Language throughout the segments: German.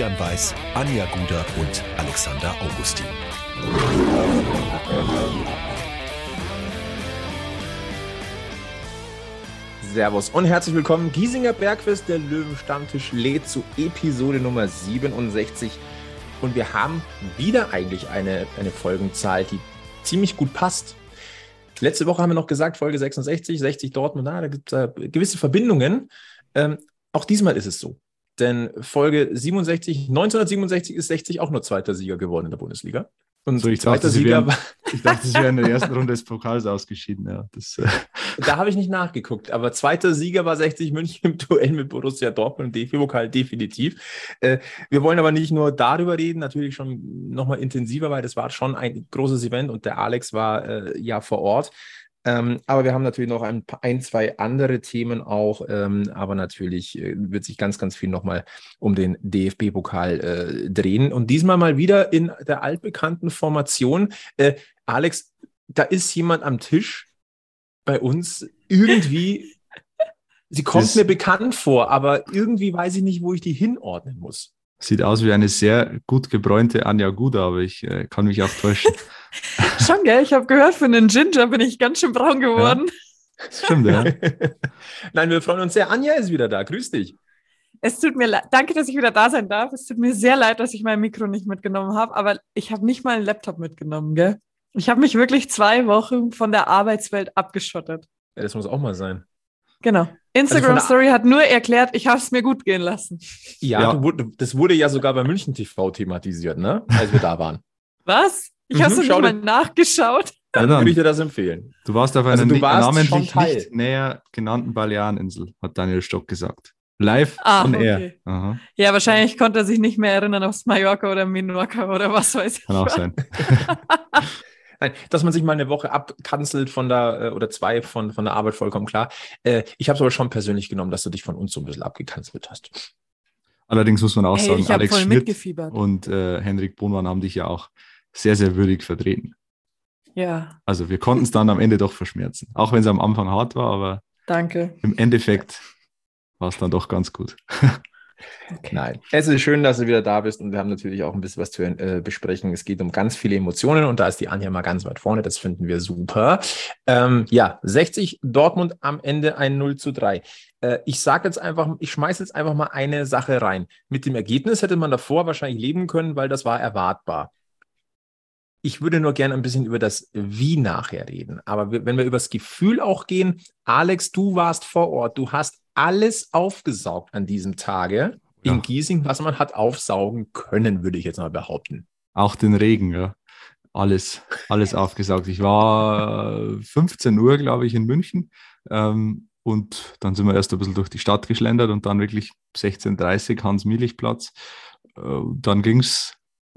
Florian Weiß, Anja Guder und Alexander Augustin. Servus und herzlich willkommen. Giesinger Bergfest, der Löwenstammtisch lädt zu Episode Nummer 67. Und wir haben wieder eigentlich eine, eine Folgenzahl, die ziemlich gut passt. Letzte Woche haben wir noch gesagt, Folge 66, 60 Dortmund, na, da gibt es äh, gewisse Verbindungen. Ähm, auch diesmal ist es so. Denn Folge 67, 1967 ist 60 auch nur zweiter Sieger geworden in der Bundesliga. Und so, ich zweiter dachte, Sieger wären, war. Ich dachte, sie wären in der ersten Runde des Pokals ausgeschieden. Ja, das, äh. Da habe ich nicht nachgeguckt. Aber zweiter Sieger war 60 München im Duell mit Borussia Dortmund im DFB-Pokal definitiv. Äh, wir wollen aber nicht nur darüber reden, natürlich schon nochmal intensiver, weil das war schon ein großes Event und der Alex war äh, ja vor Ort. Ähm, aber wir haben natürlich noch ein, ein zwei andere Themen auch. Ähm, aber natürlich äh, wird sich ganz, ganz viel nochmal um den DFB-Pokal äh, drehen. Und diesmal mal wieder in der altbekannten Formation. Äh, Alex, da ist jemand am Tisch bei uns irgendwie. Sie kommt das mir bekannt vor, aber irgendwie weiß ich nicht, wo ich die hinordnen muss. Sieht aus wie eine sehr gut gebräunte Anja Guda, aber ich äh, kann mich auch täuschen. Schon, gell? Ich habe gehört, für einen Ginger bin ich ganz schön braun geworden. Ja, stimmt, ja. Nein, wir freuen uns sehr. Anja ist wieder da. Grüß dich. Es tut mir leid. Danke, dass ich wieder da sein darf. Es tut mir sehr leid, dass ich mein Mikro nicht mitgenommen habe, aber ich habe nicht mal einen Laptop mitgenommen, gell? Ich habe mich wirklich zwei Wochen von der Arbeitswelt abgeschottet. Ja, das muss auch mal sein. Genau. Instagram also Story hat nur erklärt, ich habe es mir gut gehen lassen. Ja, ja. Du, das wurde ja sogar bei München TV thematisiert, ne? Als wir da waren. Was? Ich mhm, habe es nicht mal nachgeschaut. Dann würde ich dir das empfehlen. Du warst auf einer also namentlich nicht näher genannten Baleareninsel, hat Daniel Stock gesagt. Live ah, on okay. air. Ja, wahrscheinlich konnte er sich nicht mehr erinnern aufs Mallorca oder Minorca oder was weiß ich. Kann auch sein. Nein, dass man sich mal eine Woche abkanzelt von der äh, oder zwei von, von der Arbeit, vollkommen klar. Äh, ich habe es aber schon persönlich genommen, dass du dich von uns so ein bisschen abgekanzelt hast. Allerdings muss man auch hey, sagen, Alex Schmidt und äh, Henrik Bohnmann haben dich ja auch sehr, sehr würdig vertreten. Ja. Also wir konnten es dann am Ende doch verschmerzen. Auch wenn es am Anfang hart war, aber Danke. im Endeffekt war es dann doch ganz gut. Okay. Nein, es ist schön, dass du wieder da bist und wir haben natürlich auch ein bisschen was zu äh, besprechen. Es geht um ganz viele Emotionen und da ist die Anja mal ganz weit vorne. Das finden wir super. Ähm, ja, 60 Dortmund am Ende ein 0 zu 3. Äh, ich sage jetzt einfach, ich schmeiße jetzt einfach mal eine Sache rein. Mit dem Ergebnis hätte man davor wahrscheinlich leben können, weil das war erwartbar. Ich würde nur gerne ein bisschen über das Wie nachher reden. Aber wenn wir über das Gefühl auch gehen, Alex, du warst vor Ort, du hast alles aufgesaugt an diesem Tage in ja. Giesing, was man hat aufsaugen können, würde ich jetzt mal behaupten. Auch den Regen, ja. Alles, alles aufgesaugt. Ich war 15 Uhr, glaube ich, in München. Ähm, und dann sind wir erst ein bisschen durch die Stadt geschlendert und dann wirklich 16.30 Uhr Hans-Mielich-Platz. Äh, dann ging es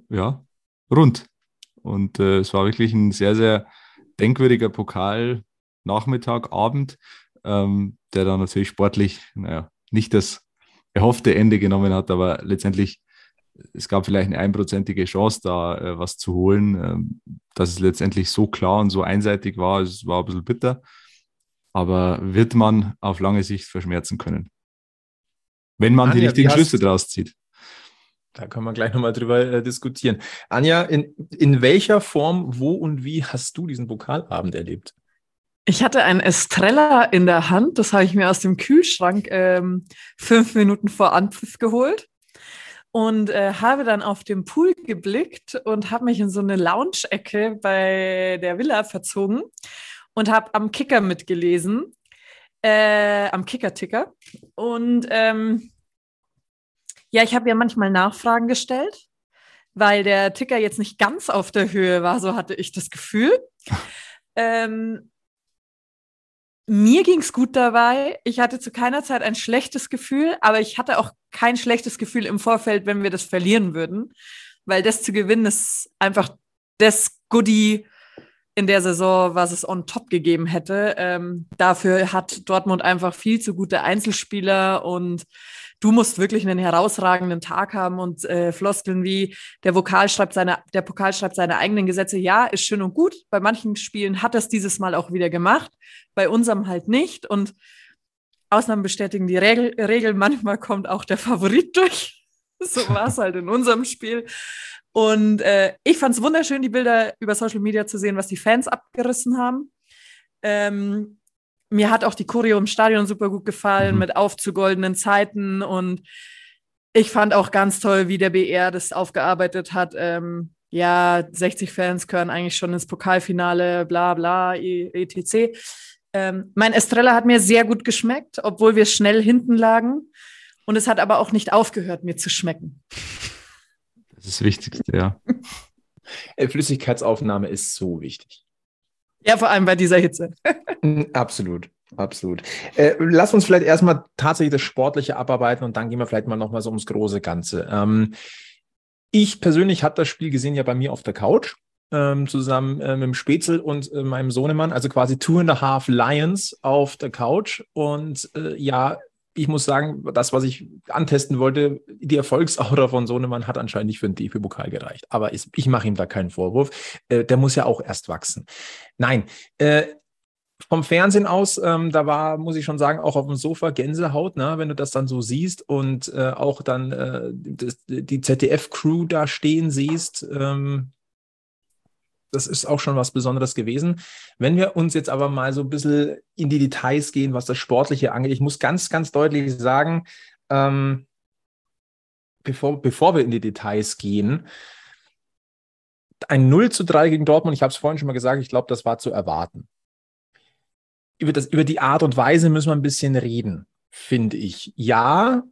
ja, rund. Und äh, es war wirklich ein sehr, sehr denkwürdiger Pokal, Nachmittag, Abend, ähm, der dann natürlich sportlich, naja, nicht das erhoffte Ende genommen hat, aber letztendlich, es gab vielleicht eine einprozentige Chance, da äh, was zu holen. Ähm, dass es letztendlich so klar und so einseitig war, es war ein bisschen bitter. Aber wird man auf lange Sicht verschmerzen können. Wenn man Anja, die richtigen Schlüsse draus zieht. Da können wir gleich nochmal drüber äh, diskutieren. Anja, in, in welcher Form, wo und wie hast du diesen Pokalabend erlebt? Ich hatte ein Estrella in der Hand, das habe ich mir aus dem Kühlschrank ähm, fünf Minuten vor Anpfiff geholt und äh, habe dann auf den Pool geblickt und habe mich in so eine Lounge-Ecke bei der Villa verzogen und habe am Kicker mitgelesen, äh, am Kicker-Ticker. Und ähm, ja, ich habe ja manchmal Nachfragen gestellt, weil der Ticker jetzt nicht ganz auf der Höhe war, so hatte ich das Gefühl. ähm, mir ging es gut dabei. Ich hatte zu keiner Zeit ein schlechtes Gefühl, aber ich hatte auch kein schlechtes Gefühl im Vorfeld, wenn wir das verlieren würden, weil das zu gewinnen ist einfach das Goodie in der Saison, was es on top gegeben hätte. Ähm, dafür hat Dortmund einfach viel zu gute Einzelspieler und du musst wirklich einen herausragenden Tag haben und äh, Floskeln wie der Vokal schreibt seine, der Pokal schreibt seine eigenen Gesetze. Ja, ist schön und gut. Bei manchen Spielen hat es dieses Mal auch wieder gemacht, bei unserem halt nicht. Und Ausnahmen bestätigen die Regel, Regel. Manchmal kommt auch der Favorit durch. so war es halt in unserem Spiel. Und äh, ich fand es wunderschön, die Bilder über Social Media zu sehen, was die Fans abgerissen haben. Ähm, mir hat auch die Choreo im Stadion super gut gefallen, mhm. mit aufzugoldenen Zeiten. Und ich fand auch ganz toll, wie der BR das aufgearbeitet hat. Ähm, ja, 60 Fans gehören eigentlich schon ins Pokalfinale, bla bla, etc. Ähm, mein Estrella hat mir sehr gut geschmeckt, obwohl wir schnell hinten lagen. Und es hat aber auch nicht aufgehört, mir zu schmecken. Das ist das Wichtigste, ja. Äh, Flüssigkeitsaufnahme ist so wichtig. Ja, vor allem bei dieser Hitze. Mm, absolut, absolut. Äh, lass uns vielleicht erstmal tatsächlich das Sportliche abarbeiten und dann gehen wir vielleicht mal nochmal so ums große Ganze. Ähm, ich persönlich habe das Spiel gesehen ja bei mir auf der Couch. Ähm, zusammen äh, mit dem Spätzl und äh, meinem Sohnemann, also quasi Two and a Half Lions auf der Couch. Und äh, ja, ich muss sagen, das, was ich antesten wollte, die Erfolgsaura von Sohnemann hat anscheinend nicht für den DFB-Pokal gereicht. Aber ich, ich mache ihm da keinen Vorwurf. Äh, der muss ja auch erst wachsen. Nein, äh, vom Fernsehen aus, ähm, da war, muss ich schon sagen, auch auf dem Sofa Gänsehaut, ne, wenn du das dann so siehst und äh, auch dann äh, das, die ZDF-Crew da stehen siehst. Ähm, das ist auch schon was Besonderes gewesen. Wenn wir uns jetzt aber mal so ein bisschen in die Details gehen, was das Sportliche angeht, ich muss ganz, ganz deutlich sagen, ähm, bevor, bevor wir in die Details gehen, ein 0 zu 3 gegen Dortmund, ich habe es vorhin schon mal gesagt, ich glaube, das war zu erwarten über, das, über die Art und Weise müssen wir ein bisschen reden, finde ich. Ja,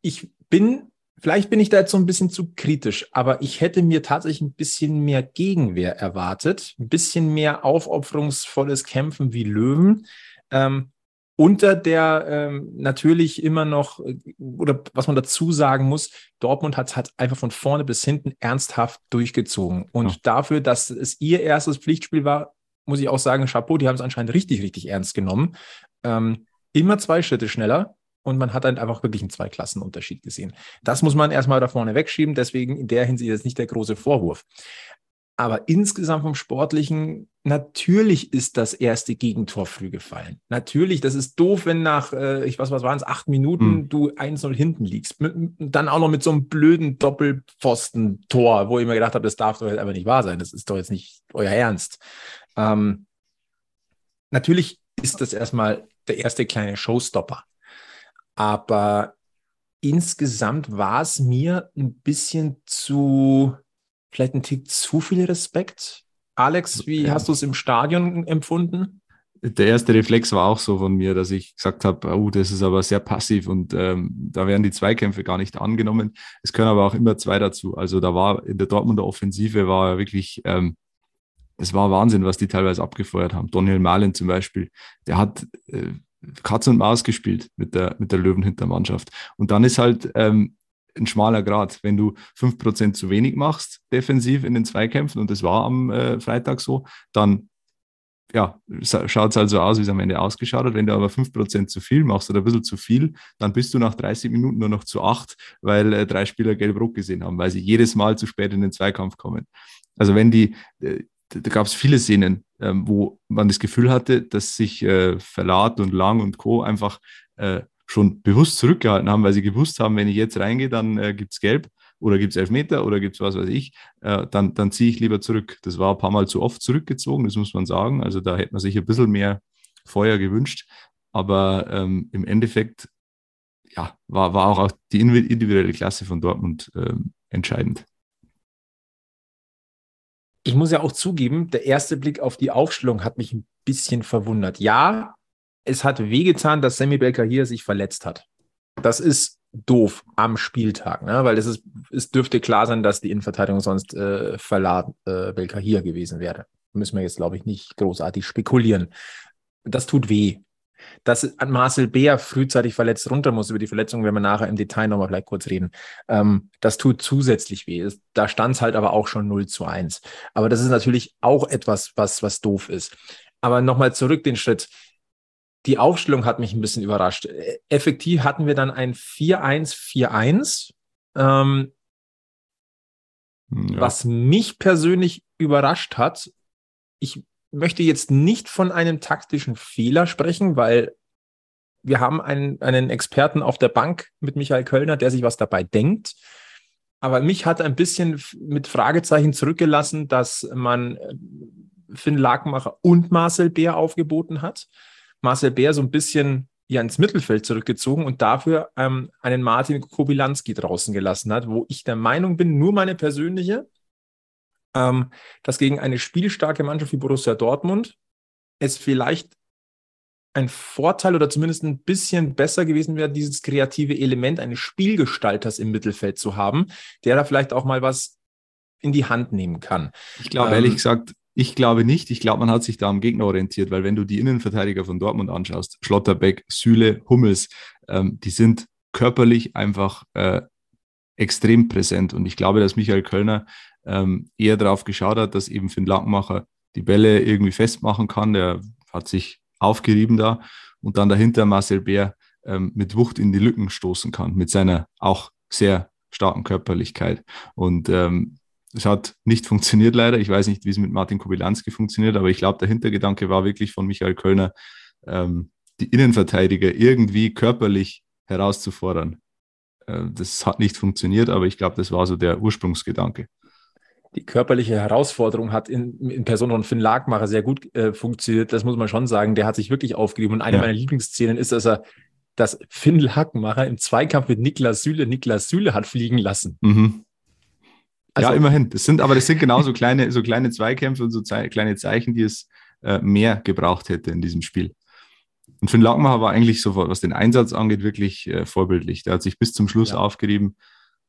ich bin, vielleicht bin ich da jetzt so ein bisschen zu kritisch, aber ich hätte mir tatsächlich ein bisschen mehr Gegenwehr erwartet, ein bisschen mehr aufopferungsvolles Kämpfen wie Löwen. Ähm, unter der ähm, natürlich immer noch, oder was man dazu sagen muss, Dortmund hat hat einfach von vorne bis hinten ernsthaft durchgezogen. Und ja. dafür, dass es ihr erstes Pflichtspiel war, muss ich auch sagen, Chapeau, die haben es anscheinend richtig, richtig ernst genommen. Ähm, immer zwei Schritte schneller und man hat dann einfach wirklich einen Zweiklassenunterschied gesehen. Das muss man erstmal da vorne wegschieben, deswegen in der Hinsicht ist nicht der große Vorwurf. Aber insgesamt vom Sportlichen, natürlich ist das erste Gegentor früh gefallen. Natürlich, das ist doof, wenn nach, äh, ich weiß, was waren es, acht Minuten mhm. du 1-0 hinten liegst. Mit, dann auch noch mit so einem blöden Doppelpfosten-Tor, wo ich mir gedacht habe, das darf doch jetzt einfach nicht wahr sein. Das ist doch jetzt nicht euer Ernst. Ähm, natürlich ist das erstmal der erste kleine Showstopper. Aber insgesamt war es mir ein bisschen zu, vielleicht ein Tick zu viel Respekt. Alex, wie hast du es im Stadion empfunden? Der erste Reflex war auch so von mir, dass ich gesagt habe, oh, das ist aber sehr passiv und ähm, da werden die Zweikämpfe gar nicht angenommen. Es können aber auch immer zwei dazu. Also da war in der Dortmunder Offensive war wirklich ähm, es war Wahnsinn, was die teilweise abgefeuert haben. Daniel Malin zum Beispiel, der hat Katz und Maus gespielt mit der, mit der Löwenhintermannschaft. Und dann ist halt ähm, ein schmaler Grad. Wenn du 5% zu wenig machst, defensiv in den Zweikämpfen, und das war am äh, Freitag so, dann ja, schaut es halt so aus, wie es am Ende ausgeschaut hat. Wenn du aber 5% zu viel machst oder ein bisschen zu viel, dann bist du nach 30 Minuten nur noch zu 8, weil äh, drei Spieler gelb-rot gesehen haben, weil sie jedes Mal zu spät in den Zweikampf kommen. Also wenn die, äh, da gab es viele Szenen, wo man das Gefühl hatte, dass sich äh, Verlat und Lang und Co. einfach äh, schon bewusst zurückgehalten haben, weil sie gewusst haben, wenn ich jetzt reingehe, dann äh, gibt es Gelb oder gibt es Elfmeter oder gibt es was weiß ich, äh, dann, dann ziehe ich lieber zurück. Das war ein paar Mal zu oft zurückgezogen, das muss man sagen. Also da hätte man sich ein bisschen mehr Feuer gewünscht. Aber ähm, im Endeffekt ja, war, war auch die individuelle Klasse von Dortmund ähm, entscheidend ich muss ja auch zugeben, der erste Blick auf die Aufstellung hat mich ein bisschen verwundert. Ja, es hat wehgetan, dass Sammy Belker hier sich verletzt hat. Das ist doof am Spieltag, ne? weil es, ist, es dürfte klar sein, dass die Innenverteidigung sonst äh, Verlat äh, Belka hier gewesen wäre. Müssen wir jetzt, glaube ich, nicht großartig spekulieren. Das tut weh dass Marcel Beer frühzeitig verletzt runter muss. Über die Verletzung werden wir nachher im Detail nochmal vielleicht kurz reden. Ähm, das tut zusätzlich weh. Da stand es halt aber auch schon 0 zu 1. Aber das ist natürlich auch etwas, was, was doof ist. Aber nochmal zurück den Schritt. Die Aufstellung hat mich ein bisschen überrascht. Effektiv hatten wir dann ein 4-1-4-1. Ähm, ja. Was mich persönlich überrascht hat, ich möchte jetzt nicht von einem taktischen Fehler sprechen, weil wir haben einen, einen Experten auf der Bank mit Michael Kölner, der sich was dabei denkt. Aber mich hat ein bisschen mit Fragezeichen zurückgelassen, dass man äh, Finn Lakenmacher und Marcel Bär aufgeboten hat. Marcel Bär so ein bisschen ja ins Mittelfeld zurückgezogen und dafür ähm, einen Martin Kobilanski draußen gelassen hat, wo ich der Meinung bin, nur meine persönliche, ähm, dass gegen eine spielstarke Mannschaft wie Borussia Dortmund es vielleicht ein Vorteil oder zumindest ein bisschen besser gewesen wäre, dieses kreative Element eines Spielgestalters im Mittelfeld zu haben, der da vielleicht auch mal was in die Hand nehmen kann. Ich glaube, ähm, ehrlich gesagt, ich glaube nicht. Ich glaube, man hat sich da am Gegner orientiert, weil wenn du die Innenverteidiger von Dortmund anschaust, Schlotterbeck, Süle, Hummels, ähm, die sind körperlich einfach äh, extrem präsent. Und ich glaube, dass Michael Kölner ähm, eher darauf geschaut hat, dass eben Finn Lackmacher die Bälle irgendwie festmachen kann. Der hat sich aufgerieben da und dann dahinter Marcel Bär ähm, mit Wucht in die Lücken stoßen kann, mit seiner auch sehr starken Körperlichkeit. Und ähm, es hat nicht funktioniert leider. Ich weiß nicht, wie es mit Martin Kobylanski funktioniert, aber ich glaube, der Hintergedanke war wirklich von Michael Kölner, ähm, die Innenverteidiger irgendwie körperlich herauszufordern. Äh, das hat nicht funktioniert, aber ich glaube, das war so der Ursprungsgedanke. Die körperliche Herausforderung hat in, in Person von Finn Lagmacher sehr gut äh, funktioniert. Das muss man schon sagen. Der hat sich wirklich aufgegeben. Und eine ja. meiner Lieblingsszenen ist, dass er dass Finn Lagmacher im Zweikampf mit Niklas Süle Niklas Süle hat fliegen lassen. Mhm. Also, ja, immerhin. Das sind, aber das sind genauso kleine, so kleine Zweikämpfe und so Ze kleine Zeichen, die es äh, mehr gebraucht hätte in diesem Spiel. Und Finn Lackmacher war eigentlich so, was den Einsatz angeht, wirklich äh, vorbildlich. Der hat sich bis zum Schluss ja. aufgerieben.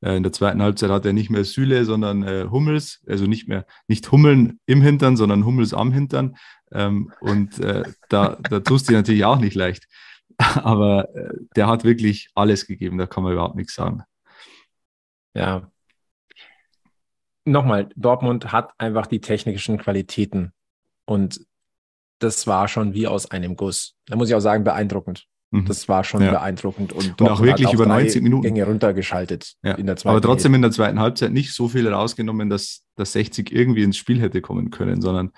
Äh, in der zweiten Halbzeit hat er nicht mehr Süle, sondern äh, Hummels, also nicht mehr, nicht Hummeln im Hintern, sondern Hummels am Hintern. Ähm, und äh, da, da tust du natürlich auch nicht leicht. Aber äh, der hat wirklich alles gegeben, da kann man überhaupt nichts sagen. Ja, nochmal, Dortmund hat einfach die technischen Qualitäten und das war schon wie aus einem Guss. Da muss ich auch sagen, beeindruckend. Mhm. Das war schon ja. beeindruckend und, und auch wirklich über 90 Minuten Gänge runtergeschaltet ja. in der zweiten Aber trotzdem in der zweiten Halbzeit nicht so viel rausgenommen, dass das 60 irgendwie ins Spiel hätte kommen können, sondern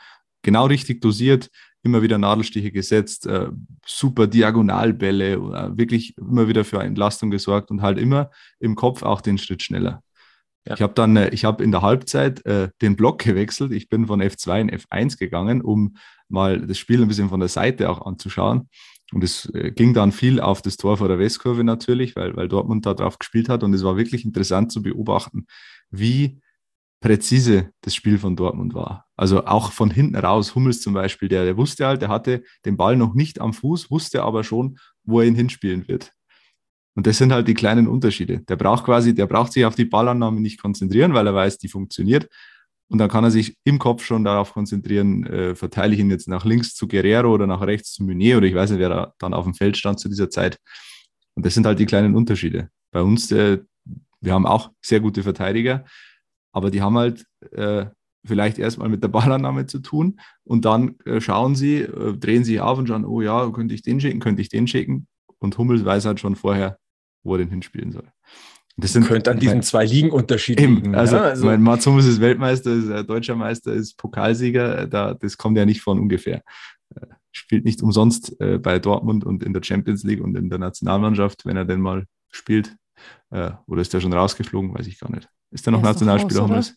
genau richtig dosiert, immer wieder Nadelstiche gesetzt, äh, super Diagonalbälle, äh, wirklich immer wieder für Entlastung gesorgt und halt immer im Kopf auch den Schritt schneller. Ja. Ich habe dann, äh, ich habe in der Halbzeit äh, den Block gewechselt. Ich bin von F2 in F1 gegangen, um mal das Spiel ein bisschen von der Seite auch anzuschauen. Und es äh, ging dann viel auf das Tor vor der Westkurve natürlich, weil, weil Dortmund da drauf gespielt hat. Und es war wirklich interessant zu beobachten, wie präzise das Spiel von Dortmund war. Also auch von hinten raus, Hummels zum Beispiel, der, der wusste halt, der hatte den Ball noch nicht am Fuß, wusste aber schon, wo er ihn hinspielen wird. Und das sind halt die kleinen Unterschiede. Der braucht quasi, der braucht sich auf die Ballannahme nicht konzentrieren, weil er weiß, die funktioniert. Und dann kann er sich im Kopf schon darauf konzentrieren, äh, verteile ich ihn jetzt nach links zu Guerrero oder nach rechts zu Meunier oder ich weiß nicht, wer da dann auf dem Feld stand zu dieser Zeit. Und das sind halt die kleinen Unterschiede. Bei uns, äh, wir haben auch sehr gute Verteidiger, aber die haben halt äh, vielleicht erstmal mit der Ballannahme zu tun und dann äh, schauen sie, äh, drehen sich auf und schauen, oh ja, könnte ich den schicken, könnte ich den schicken. Und Hummels weiß halt schon vorher, wo er den hinspielen soll. Das sind, könnte an diesen mein, zwei Ligen unterschiedlich Also, ja, also mein Mats Hummels ist Weltmeister, ist äh, deutscher Meister, ist Pokalsieger. Da, das kommt ja nicht von ungefähr. Äh, spielt nicht umsonst äh, bei Dortmund und in der Champions League und in der Nationalmannschaft, wenn er denn mal spielt. Äh, oder ist der schon rausgeflogen? Weiß ich gar nicht. Ist der noch Nationalspieler Hummels?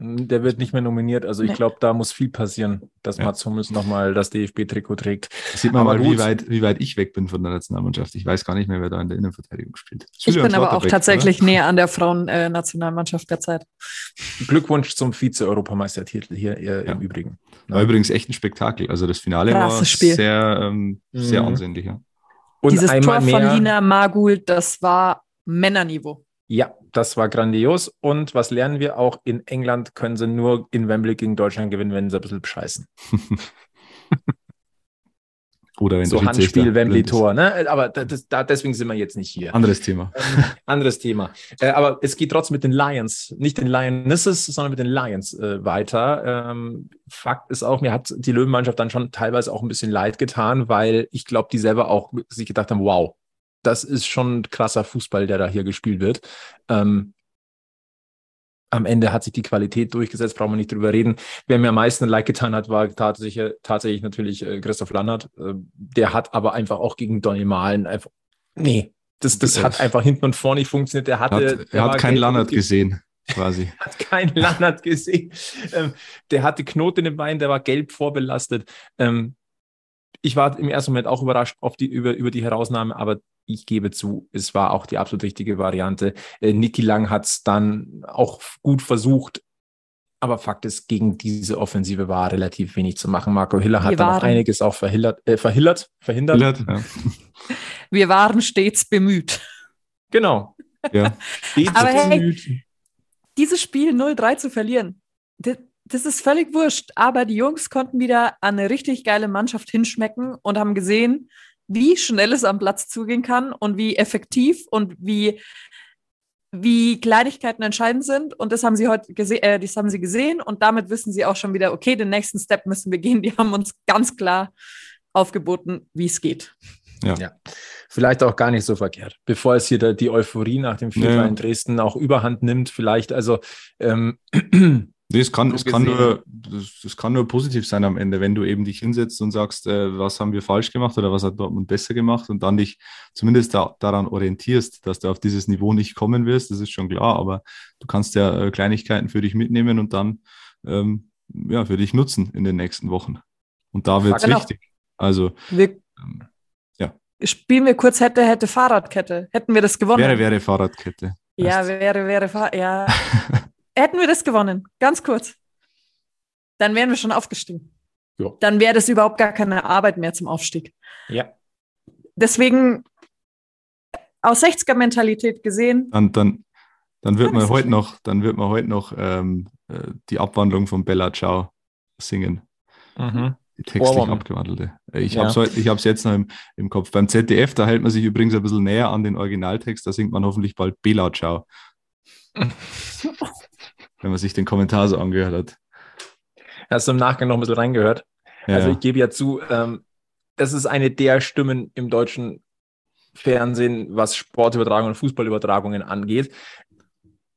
Der wird nicht mehr nominiert. Also ich glaube, da muss viel passieren, dass ja. Mats Hummels nochmal das DFB-Trikot trägt. Das sieht man aber mal, wie weit, wie weit ich weg bin von der Nationalmannschaft. Ich weiß gar nicht mehr, wer da in der Innenverteidigung spielt. Ich bin aber auch tatsächlich oder? näher an der Frauen-Nationalmannschaft der Zeit. Glückwunsch zum Vize-Europameistertitel hier äh, ja. im Übrigen. War übrigens echt ein Spektakel. Also das Finale Krasses war Spiel. sehr, ähm, sehr mhm. ansehnlich. Ja. Und Dieses Tor von Lina Magul, das war Männerniveau. Ja, das war grandios. Und was lernen wir auch? In England können sie nur in Wembley gegen Deutschland gewinnen, wenn sie ein bisschen bescheißen. Oder wenn so Handspiel, Wembley-Tor, ne? Aber das, da, deswegen sind wir jetzt nicht hier. Anderes Thema. Ähm, anderes Thema. Äh, aber es geht trotzdem mit den Lions, nicht den Lionesses, sondern mit den Lions äh, weiter. Ähm, Fakt ist auch, mir hat die Löwenmannschaft dann schon teilweise auch ein bisschen leid getan, weil ich glaube, die selber auch sich gedacht haben, wow, das ist schon krasser Fußball, der da hier gespielt wird. Ähm, am Ende hat sich die Qualität durchgesetzt, brauchen wir nicht drüber reden. Wer mir am meisten Like getan hat, war tatsächlich, tatsächlich natürlich äh, Christoph Lannert. Äh, der hat aber einfach auch gegen Donny Malen einfach, nee, das, das hat einfach hinten und vorne nicht funktioniert. Der hatte, hat, er hat keinen Lannert gesehen, quasi. hat keinen Lannert gesehen. Ähm, der hatte Knoten im Bein, der war gelb vorbelastet. Ähm, ich war im ersten Moment auch überrascht auf die, über, über die Herausnahme, aber ich gebe zu, es war auch die absolut richtige Variante. Äh, Niki Lang hat es dann auch gut versucht, aber Fakt ist, gegen diese Offensive war relativ wenig zu machen. Marco Hiller hat da noch einiges auch verhindert, äh, verhindert, verhindert. Ja. Wir waren stets bemüht. Genau. Ja. Stets aber bemüht. Hey, dieses Spiel 0-3 zu verlieren, das, das ist völlig wurscht. Aber die Jungs konnten wieder an eine richtig geile Mannschaft hinschmecken und haben gesehen, wie schnell es am Platz zugehen kann und wie effektiv und wie, wie Kleinigkeiten entscheidend sind. Und das haben sie heute gesehen, äh, das haben sie gesehen und damit wissen sie auch schon wieder, okay, den nächsten Step müssen wir gehen. Die haben uns ganz klar aufgeboten, wie es geht. Ja. ja. Vielleicht auch gar nicht so verkehrt. Bevor es hier die Euphorie nach dem Viertel ja. in Dresden auch überhand nimmt, vielleicht, also ähm, Nee, es kann, es kann nur, das, das, kann nur positiv sein am Ende, wenn du eben dich hinsetzt und sagst, äh, was haben wir falsch gemacht oder was hat Dortmund besser gemacht und dann dich zumindest da, daran orientierst, dass du auf dieses Niveau nicht kommen wirst, das ist schon klar, aber du kannst ja äh, Kleinigkeiten für dich mitnehmen und dann ähm, ja, für dich nutzen in den nächsten Wochen. Und da wird es genau. wichtig. Also wir, ähm, ja. Spielen wir kurz hätte, hätte Fahrradkette. Hätten wir das gewonnen? Wäre, wäre Fahrradkette. Ja, wäre, wäre, Fahr ja. hätten wir das gewonnen, ganz kurz, dann wären wir schon aufgestiegen. Jo. Dann wäre das überhaupt gar keine Arbeit mehr zum Aufstieg. Ja. Deswegen aus 60er-Mentalität gesehen. Dann, dann, dann wird man heute noch, dann wird man heute noch ähm, äh, die Abwandlung von Bella Ciao singen. Mhm. Die textlich Ohrwurm. abgewandelte. Äh, ich ja. habe es jetzt noch im, im Kopf. Beim ZDF, da hält man sich übrigens ein bisschen näher an den Originaltext, da singt man hoffentlich bald Bella Ciao. wenn man sich den Kommentar so angehört hat. Hast du im Nachgang noch ein bisschen reingehört? Ja. Also ich gebe ja zu, ähm, das ist eine der Stimmen im deutschen Fernsehen, was Sportübertragungen und Fußballübertragungen angeht.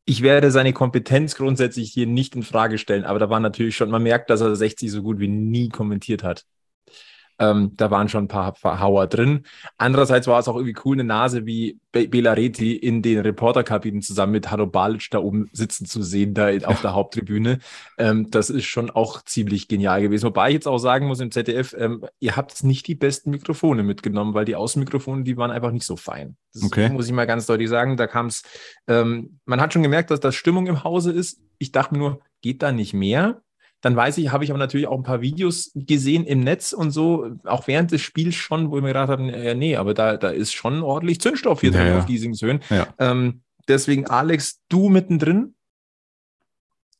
Ich werde seine Kompetenz grundsätzlich hier nicht in Frage stellen, aber da war natürlich schon, man merkt, dass er 60 so gut wie nie kommentiert hat. Ähm, da waren schon ein paar Verhauer drin. Andererseits war es auch irgendwie cool, eine Nase wie Be Belareti in den Reporterkabinen zusammen mit Hanno Balic da oben sitzen zu sehen, da auf der Haupttribüne. Ähm, das ist schon auch ziemlich genial gewesen. Wobei ich jetzt auch sagen muss im ZDF, ähm, ihr habt nicht die besten Mikrofone mitgenommen, weil die Außenmikrofone, die waren einfach nicht so fein. Das okay. muss ich mal ganz deutlich sagen. Da kam es, ähm, man hat schon gemerkt, dass das Stimmung im Hause ist. Ich dachte mir nur, geht da nicht mehr? Dann weiß ich, habe ich aber natürlich auch ein paar Videos gesehen im Netz und so, auch während des Spiels schon, wo ich mir gedacht habe, ja, nee, aber da, da ist schon ordentlich Zündstoff hier ja, drin auf Giesingshöhen. Ja. Ähm, deswegen, Alex, du mittendrin?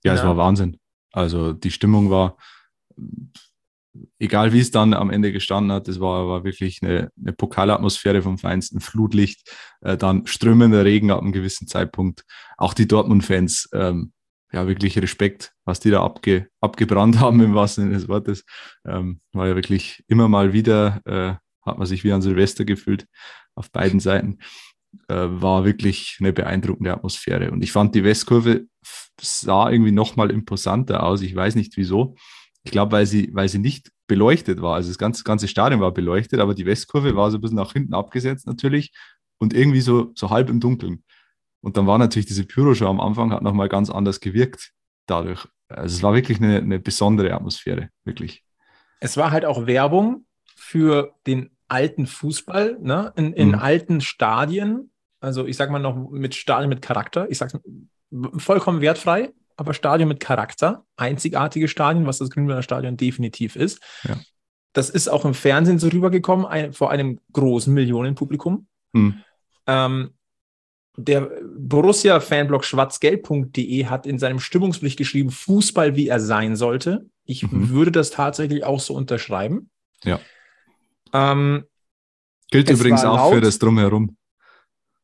Ja, es war Wahnsinn. Also die Stimmung war, egal wie es dann am Ende gestanden hat, es war, war wirklich eine, eine Pokalatmosphäre vom feinsten Flutlicht, äh, dann strömender Regen ab einem gewissen Zeitpunkt. Auch die Dortmund-Fans ähm, ja, wirklich Respekt, was die da abge, abgebrannt haben im wahrsten Sinne des Wortes. Ähm, war ja wirklich immer mal wieder, äh, hat man sich wie an Silvester gefühlt auf beiden Seiten. Äh, war wirklich eine beeindruckende Atmosphäre. Und ich fand, die Westkurve sah irgendwie nochmal imposanter aus. Ich weiß nicht wieso. Ich glaube, weil sie, weil sie nicht beleuchtet war. Also das ganze, ganze Stadion war beleuchtet, aber die Westkurve war so ein bisschen nach hinten abgesetzt natürlich und irgendwie so, so halb im Dunkeln. Und dann war natürlich diese Pyroshow am Anfang, hat nochmal ganz anders gewirkt dadurch. Also es war wirklich eine, eine besondere Atmosphäre, wirklich. Es war halt auch Werbung für den alten Fußball, ne? in, in mhm. alten Stadien. Also ich sag mal noch mit Stadien mit Charakter. Ich sag's vollkommen wertfrei, aber Stadion mit Charakter. Einzigartige Stadien, was das Grünwalder Stadion definitiv ist. Ja. Das ist auch im Fernsehen so rübergekommen, ein, vor einem großen Millionenpublikum. Mhm. Ähm, der Borussia-Fanblog schwarzgelb.de hat in seinem Stimmungsbericht geschrieben, Fußball, wie er sein sollte. Ich mhm. würde das tatsächlich auch so unterschreiben. Ja. Ähm, Gilt übrigens auch laut. für das Drumherum.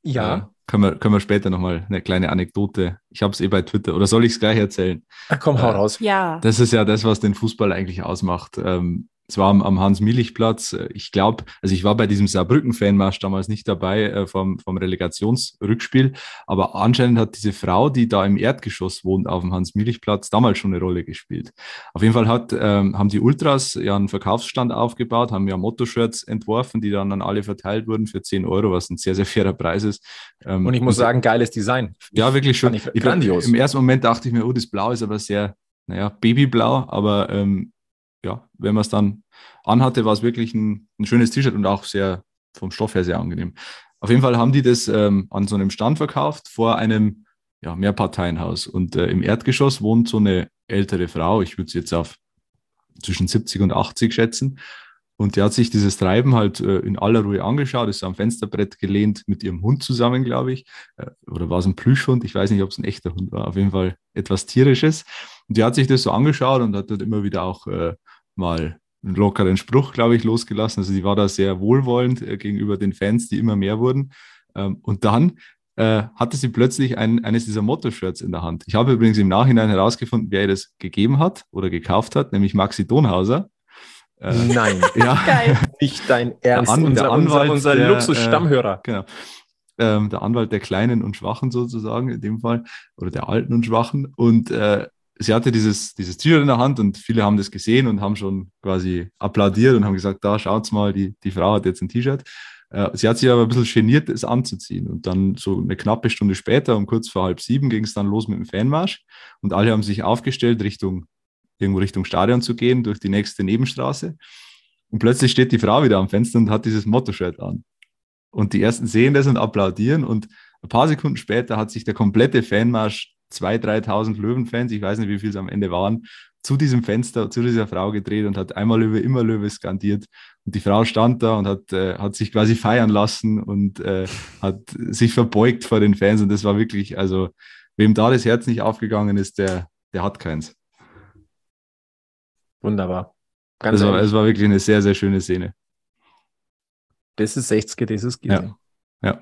Ja. Äh, können, wir, können wir später nochmal eine kleine Anekdote. Ich habe es eh bei Twitter. Oder soll ich es gleich erzählen? Ach komm, hau äh, raus. Ja. Das ist ja das, was den Fußball eigentlich ausmacht. Ähm, es war am, am Hans-Mielich-Platz. Ich glaube, also ich war bei diesem Saarbrücken-Fanmarsch damals nicht dabei äh, vom, vom Relegationsrückspiel, aber anscheinend hat diese Frau, die da im Erdgeschoss wohnt, auf dem Hans-Mielich-Platz, damals schon eine Rolle gespielt. Auf jeden Fall hat, ähm, haben die Ultras ja einen Verkaufsstand aufgebaut, haben ja Motto-Shirts entworfen, die dann an alle verteilt wurden für 10 Euro, was ein sehr, sehr fairer Preis ist. Ähm, und ich muss und, sagen, geiles Design. Ja, wirklich schon. Ich, grandios. Im ersten Moment dachte ich mir, oh, das Blau ist aber sehr, naja, Babyblau, aber ähm, ja, wenn man es dann anhatte, war es wirklich ein, ein schönes T-Shirt und auch sehr vom Stoff her sehr angenehm. Auf jeden Fall haben die das ähm, an so einem Stand verkauft vor einem ja, Mehrparteienhaus. Und äh, im Erdgeschoss wohnt so eine ältere Frau, ich würde sie jetzt auf zwischen 70 und 80 schätzen. Und die hat sich dieses Treiben halt äh, in aller Ruhe angeschaut, ist am Fensterbrett gelehnt mit ihrem Hund zusammen, glaube ich. Äh, oder war es ein Plüschhund? Ich weiß nicht, ob es ein echter Hund war. Auf jeden Fall etwas Tierisches. Und die hat sich das so angeschaut und hat dort immer wieder auch äh, mal einen lockeren Spruch, glaube ich, losgelassen. Also die war da sehr wohlwollend äh, gegenüber den Fans, die immer mehr wurden. Ähm, und dann äh, hatte sie plötzlich ein, eines dieser Motto-Shirts in der Hand. Ich habe übrigens im Nachhinein herausgefunden, wer ihr das gegeben hat oder gekauft hat, nämlich Maxi Donhauser. Äh, Nein, ja. Geil. nicht dein Ernst. An unser, der Anwalt, unser, unser Luxus-Stammhörer. Äh, genau. Ähm, der Anwalt der Kleinen und Schwachen sozusagen in dem Fall oder der Alten und Schwachen. Und äh, sie hatte dieses, dieses T-Shirt in der Hand und viele haben das gesehen und haben schon quasi applaudiert und haben gesagt, da schaut's mal, die, die Frau hat jetzt ein T-Shirt. Äh, sie hat sich aber ein bisschen geniert, es anzuziehen. Und dann so eine knappe Stunde später, um kurz vor halb sieben, ging es dann los mit dem Fanmarsch. Und alle haben sich aufgestellt, Richtung, irgendwo Richtung Stadion zu gehen, durch die nächste Nebenstraße. Und plötzlich steht die Frau wieder am Fenster und hat dieses Motto-Shirt an. Und die ersten sehen das und applaudieren. Und ein paar Sekunden später hat sich der komplette Fanmarsch 2.000, 3.000 Löwenfans, ich weiß nicht, wie viel es am Ende waren, zu diesem Fenster, zu dieser Frau gedreht und hat einmal Löwe, immer Löwe skandiert. Und die Frau stand da und hat, äh, hat sich quasi feiern lassen und äh, hat sich verbeugt vor den Fans. Und das war wirklich, also, wem da das Herz nicht aufgegangen ist, der, der hat keins. Wunderbar. Ganz das war, es war wirklich eine sehr, sehr schöne Szene. Das ist 60er, das ist Ja. ja.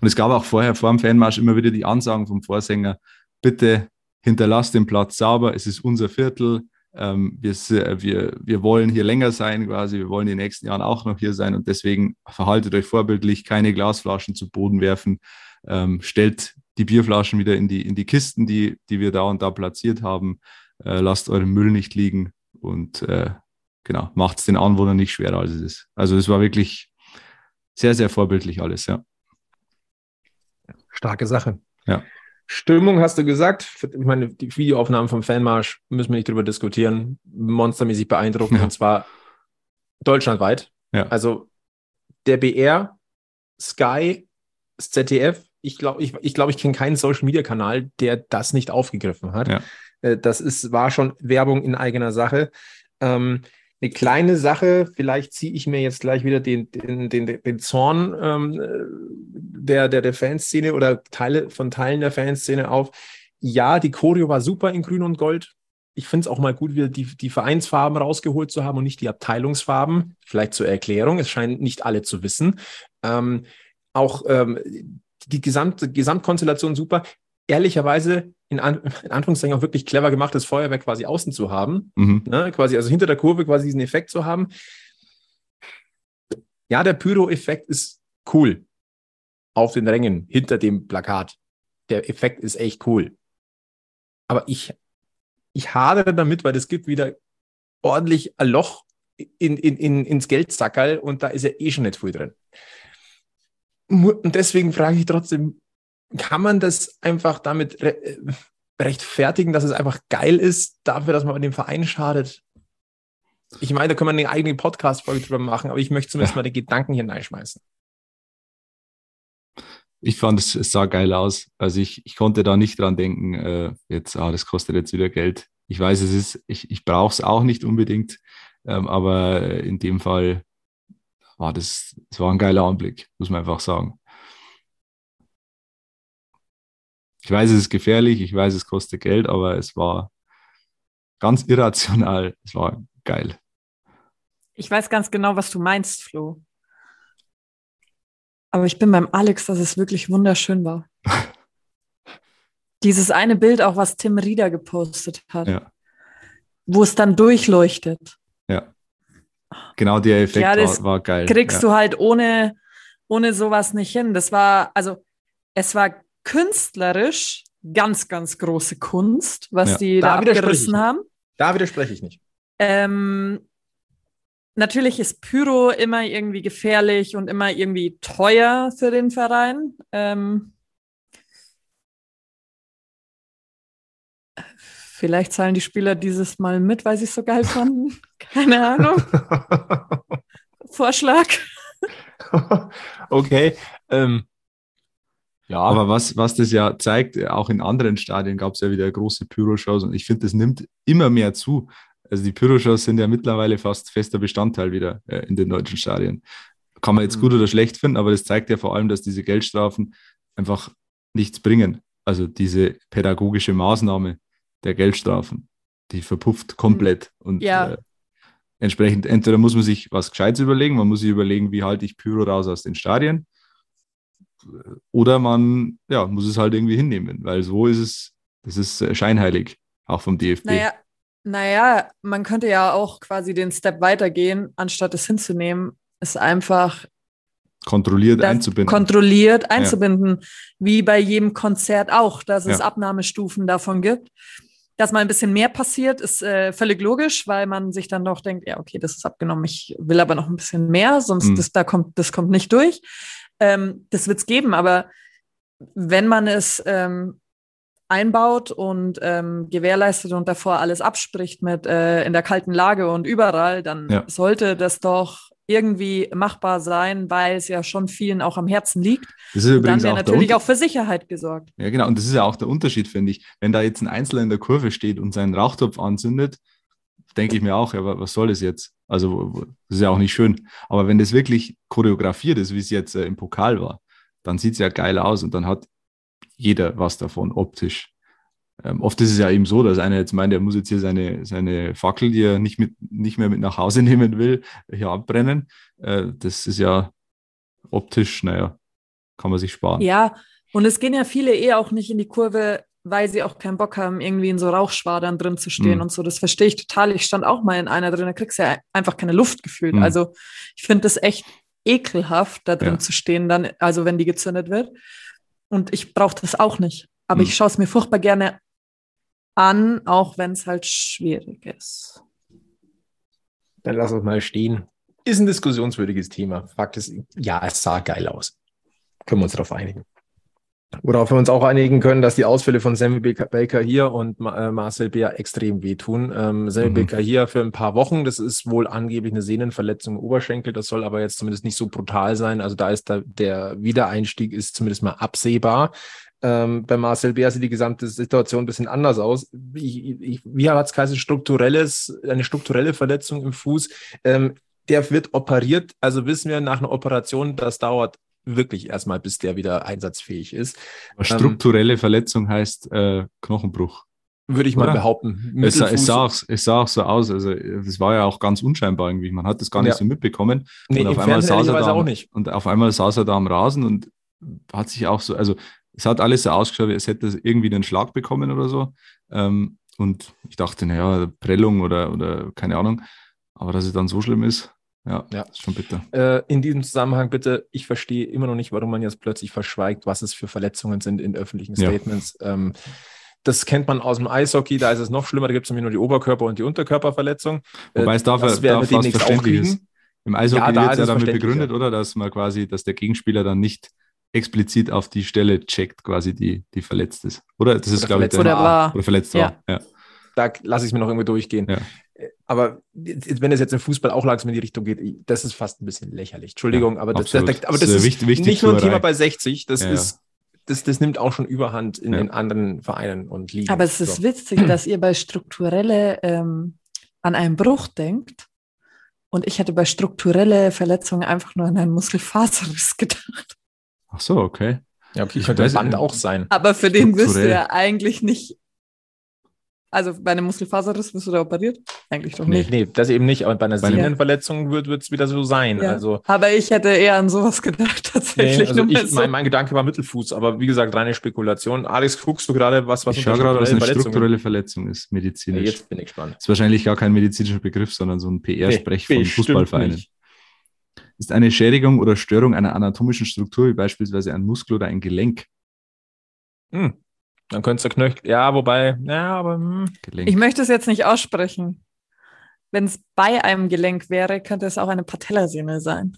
Und es gab auch vorher vor dem Fanmarsch immer wieder die Ansagen vom Vorsänger, bitte hinterlasst den Platz sauber, es ist unser Viertel, ähm, wir, wir, wir wollen hier länger sein quasi, wir wollen in den nächsten Jahren auch noch hier sein und deswegen verhaltet euch vorbildlich, keine Glasflaschen zu Boden werfen, ähm, stellt die Bierflaschen wieder in die, in die Kisten, die, die wir da und da platziert haben, äh, lasst euren Müll nicht liegen und äh, genau, macht es den Anwohnern nicht schwerer, als es ist. Also es war wirklich sehr, sehr vorbildlich alles, ja. Starke Sache. Ja. Stimmung hast du gesagt. Ich meine, die Videoaufnahmen vom Fanmarsch müssen wir nicht drüber diskutieren. Monstermäßig beeindruckend ja. und zwar deutschlandweit. Ja. Also der BR, Sky, das ZDF. Ich glaube, ich, ich, glaub, ich kenne keinen Social Media Kanal, der das nicht aufgegriffen hat. Ja. Äh, das ist, war schon Werbung in eigener Sache. Ähm, eine kleine Sache, vielleicht ziehe ich mir jetzt gleich wieder den, den, den, den Zorn ähm, der, der, der Fanszene oder Teile von Teilen der Fanszene auf. Ja, die Choreo war super in Grün und Gold. Ich finde es auch mal gut, wieder die, die Vereinsfarben rausgeholt zu haben und nicht die Abteilungsfarben. Vielleicht zur Erklärung, es scheinen nicht alle zu wissen. Ähm, auch ähm, die gesamte Gesamtkonstellation super ehrlicherweise in, An in Anführungszeichen auch wirklich clever gemacht, das Feuerwerk quasi außen zu haben. Mhm. Ne, quasi, also hinter der Kurve quasi diesen Effekt zu haben. Ja, der Pyro-Effekt ist cool. Auf den Rängen, hinter dem Plakat. Der Effekt ist echt cool. Aber ich, ich hadere damit, weil es gibt wieder ordentlich ein Loch in, in, in, ins Geldsackerl und da ist ja eh schon nicht viel drin. Und deswegen frage ich trotzdem, kann man das einfach damit re äh, rechtfertigen, dass es einfach geil ist, dafür, dass man dem Verein schadet? Ich meine, da können wir eine eigene Podcast-Folge drüber machen, aber ich möchte zumindest ja. mal den Gedanken hineinschmeißen. Ich fand, es, es sah geil aus. Also ich, ich konnte da nicht dran denken, äh, jetzt, ah, das kostet jetzt wieder Geld. Ich weiß, es ist, ich, ich brauche es auch nicht unbedingt, ähm, aber in dem Fall war das, das war ein geiler Anblick, muss man einfach sagen. Ich weiß, es ist gefährlich, ich weiß, es kostet Geld, aber es war ganz irrational. Es war geil. Ich weiß ganz genau, was du meinst, Flo. Aber ich bin beim Alex, dass es wirklich wunderschön war. Dieses eine Bild auch, was Tim Rieder gepostet hat. Ja. Wo es dann durchleuchtet. Ja. genau der Effekt Ja, das war, war geil. kriegst ja. du halt ohne, ohne sowas nicht hin. Das war, also es war künstlerisch ganz, ganz große Kunst, was Ja. die Da da abgerissen haben. Da widerspreche ich nicht. Ähm, natürlich ist Pyro immer irgendwie gefährlich und immer irgendwie teuer für den Verein. Ähm, vielleicht zahlen die Spieler dieses Mal mit, weil sie es so geil fanden. Keine Ahnung. Vorschlag. okay. Ähm, ja, Aber was, was das ja zeigt, auch in anderen Stadien gab es ja wieder große Pyroshows und ich finde, das nimmt immer mehr zu. Also die Pyroshows sind ja mittlerweile fast fester Bestandteil wieder äh, in den deutschen Stadien. Kann man jetzt Mhm. gut oder schlecht finden, aber das zeigt ja vor allem, dass diese Geldstrafen einfach nichts bringen. Also diese pädagogische Maßnahme der Geldstrafen, die verpufft komplett. Und Ja. äh, entsprechend, entweder muss man sich was Gescheites überlegen, man muss sich überlegen, wie halte ich Pyro raus aus den Stadien, oder man ja, muss es halt irgendwie hinnehmen, weil so ist es, das ist äh, scheinheilig, auch vom DFB. Naja, naja, man könnte ja auch quasi den Step weitergehen, anstatt es hinzunehmen, es einfach Kontrolliert einzubinden. kontrolliert einzubinden, wie bei jedem Konzert auch, dass es Ja. Abnahmestufen davon gibt. Dass mal ein bisschen mehr passiert, ist äh, völlig logisch, weil man sich dann doch denkt, ja, okay, das ist abgenommen, ich will aber noch ein bisschen mehr, sonst Mhm. das, da kommt, das kommt nicht durch. Ähm, das wird es geben, aber wenn man es ähm, einbaut und ähm, gewährleistet und davor alles abspricht mit äh, in der kalten Lage und überall, dann Ja. sollte das doch irgendwie machbar sein, weil es ja schon vielen auch am Herzen liegt. das ist Und dann übrigens wäre natürlich auch für Sicherheit gesorgt. Ja, genau. Und das ist ja auch der Unterschied, finde ich. Wenn da jetzt ein Einzelner in der Kurve steht und seinen Rauchtopf anzündet, denke ich mir auch, ja, wa- was soll das jetzt? Also, das ist ja auch nicht schön. Aber wenn das wirklich choreografiert ist, wie es jetzt äh, im Pokal war, dann sieht es ja geil aus und dann hat jeder was davon optisch. Ähm, oft ist es ja eben so, dass einer jetzt meint, er muss jetzt hier seine, seine Fackel, die er nicht, mit, nicht mehr mit nach Hause nehmen will, hier abbrennen. Äh, das ist ja optisch, naja, kann man sich sparen. Ja, und es gehen ja viele eh auch nicht in die Kurve, weil sie auch keinen Bock haben, irgendwie in so Rauchschwadern drin zu stehen Mhm. und so. Das verstehe ich total. Ich stand auch mal in einer drin, da kriegst du ja einfach keine Luft gefühlt. Mhm. Also ich finde das echt ekelhaft, da drin Ja. zu stehen, dann, also wenn die gezündet wird. Und ich brauche das auch nicht. Aber Mhm. ich schaue es mir furchtbar gerne an, auch wenn es halt schwierig ist. Dann lass uns mal stehen. Ist ein diskussionswürdiges Thema. Fakt ist, ja, es sah geil aus. Können wir uns darauf einigen. Worauf wir uns auch einigen können, dass die Ausfälle von Sammy Baker hier und äh, Marcel Beer extrem wehtun. Ähm, Sammy Mhm. Baker hier für ein paar Wochen. Das ist wohl angeblich eine Sehnenverletzung im Oberschenkel. Das soll aber jetzt zumindest nicht so brutal sein. Also da ist da, der Wiedereinstieg ist zumindest mal absehbar. Ähm, bei Marcel Beer sieht die gesamte Situation ein bisschen anders aus. Ich, ich, wie hat es geheißen? Strukturelles, eine strukturelle Verletzung im Fuß. Ähm, der wird operiert. Also wissen wir nach einer Operation, das dauert wirklich erstmal, bis der wieder einsatzfähig ist. Aber strukturelle Verletzung heißt äh, Knochenbruch. Würde ich mal Oder? behaupten. Es, sah- es, sah auch, es sah auch so aus. Also, es war ja auch ganz unscheinbar irgendwie. Man hat das gar nicht Ja. so mitbekommen. nee, und auf einmal saß er da auch am- nicht. Und auf einmal saß er da am Rasen und hat sich auch so, also es hat alles so ausgeschaut, als hätte er irgendwie einen Schlag bekommen oder so. Ähm, und ich dachte, naja, Prellung oder, oder keine Ahnung. Aber dass es dann so schlimm ist, ja, Ja. ist schon bitter. Äh, in diesem Zusammenhang bitte, ich verstehe immer noch nicht, warum man jetzt plötzlich verschweigt, was es für Verletzungen sind in öffentlichen Ja. Statements. Ähm, das kennt man aus dem Eishockey, da ist es noch schlimmer, da gibt es nämlich nur die Oberkörper- und die Unterkörperverletzung. Äh, Wobei es dafür, das werden da wir demnächst auch kriegen. Im Eishockey Ja, da wird ist ja es damit begründet, ja. oder? Dass man quasi, dass der Gegenspieler dann nicht explizit auf die Stelle checkt, quasi die, die verletzt ist. Oder? Das ist, Oder glaube ich, der, Oder war. oder verletzt Ja. war. Ja. da lasse ich es mir noch irgendwie durchgehen. Ja. Aber wenn es jetzt im Fußball auch langsam in die Richtung geht, das ist fast ein bisschen lächerlich. Entschuldigung, aber das, das, absolut. aber Das das ist wichtig- wichtig nicht nur ein. Thema bei 60, das Ja, ja. ist, das, das nimmt auch schon Überhand in Ja. den anderen Vereinen und Ligen. Aber es ist So. witzig, dass ihr bei strukturelle ähm, an einen Bruch denkt. Und ich hätte bei strukturelle Verletzungen einfach nur an einen Muskelfaserriss gedacht. Ach so, okay. Ja, okay, Ich könnte weiß- ein Band auch sein. Aber für den wisst ihr eigentlich nicht. Also bei einem Muskelfaserriss wirst du da operiert? Eigentlich doch Nee, nicht. nee, das eben nicht. Aber bei einer Sehnenverletzung wird es wieder so sein. Ja. Also, Aber ich hätte eher an sowas gedacht, nee, tatsächlich. also nur mal ich, mein, mein Gedanke war Mittelfuß, aber wie gesagt, reine Spekulation. Alex, guckst du gerade, was, was ich schaue gerade, was eine strukturellen strukturelle Verletzung ist, Ja, medizinisch. jetzt bin ich gespannt. ist wahrscheinlich gar kein medizinischer Begriff, sondern so ein PR-Sprech von bestimmt Fußballvereinen. nicht. Ist eine Schädigung oder Störung einer anatomischen Struktur, wie beispielsweise ein Muskel oder ein Gelenk. Hm. Dann könntest du Knöchel. Ja, wobei, ja, aber hm. Gelenk. Ich möchte es jetzt nicht aussprechen. Wenn es bei einem Gelenk wäre, könnte es auch eine Patellasehne sein.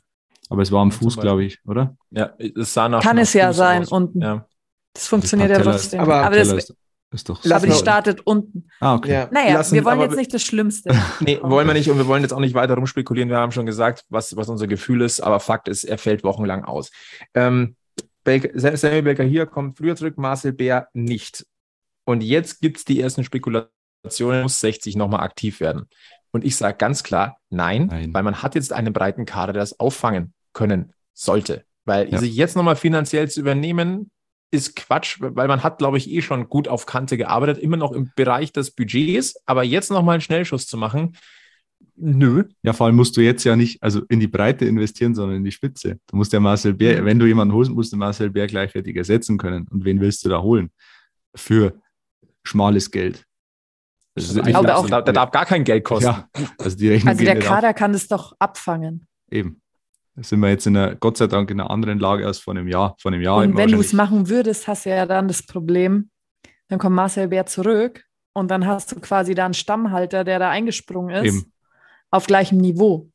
Aber es war am Fuß, glaube ich, oder? ja, es sah nach. Kann nach es ja Fuß sein, aus. unten. Ja. Das funktioniert ja Patella- trotzdem. aber aber, das, ist, ist doch aber die startet unten. Ah, okay. Ja, Naja, lassen- wir wollen jetzt nicht das Schlimmste. Nee, wollen wir nicht und wir wollen jetzt auch nicht weiter rumspekulieren. Wir haben schon gesagt, was, was unser Gefühl ist, aber Fakt ist, er fällt wochenlang aus. Ähm, Belk- Samuel Belker hier kommt früher zurück, Marcel Bär nicht. Und jetzt gibt es die ersten Spekulationen, muss 60 nochmal aktiv werden. Und ich sage ganz klar, nein, Nein. weil man hat jetzt einen breiten Kader, der das auffangen können sollte. Weil Ja. sich jetzt nochmal finanziell zu übernehmen, ist Quatsch, weil man hat, glaube ich, eh schon gut auf Kante gearbeitet, immer noch im Bereich des Budgets, aber jetzt nochmal einen Schnellschuss zu machen, nö. Ja, vor allem musst du jetzt ja nicht also in die Breite investieren, sondern in die Spitze. Du musst ja Marcel Bär, wenn du jemanden holst, musst du Marcel Bär gleichwertig ersetzen können. Und wen willst du da holen? Für schmales Geld. Das ist nicht- glaube auch- da, da darf gar kein Geld kosten. Ja, also die Rechnung Also der Kader kann das doch abfangen. auf. Eben. Da sind wir jetzt in einer, Gott sei Dank, in einer anderen Lage als vor einem Jahr. Vor einem Jahr und wenn du es machen würdest, hast du ja dann das Problem, dann kommt Marcel Bär zurück und dann hast du quasi da einen Stammhalter, der da eingesprungen ist, Eben. Auf gleichem Niveau.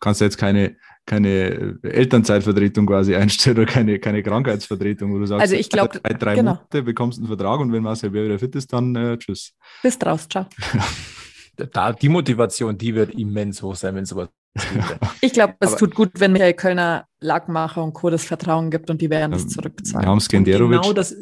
kannst du jetzt keine, keine Elternzeitvertretung quasi einstellen oder keine, keine Krankheitsvertretung, wo du sagst, Also ich glaub, drei, drei genau. Monate bekommst du einen Vertrag und wenn Marcel Bär wieder fit ist, dann äh, tschüss. Bist raus, ciao. Da, die Motivation, die wird immens hoch sein, wenn sowas. Ich glaube, es Aber- tut gut, wenn Michael Kölner Lackmacher und Co. das Vertrauen gibt und die werden es Ähm, zurückzahlen. Wir haben Skenderovic. Genau das,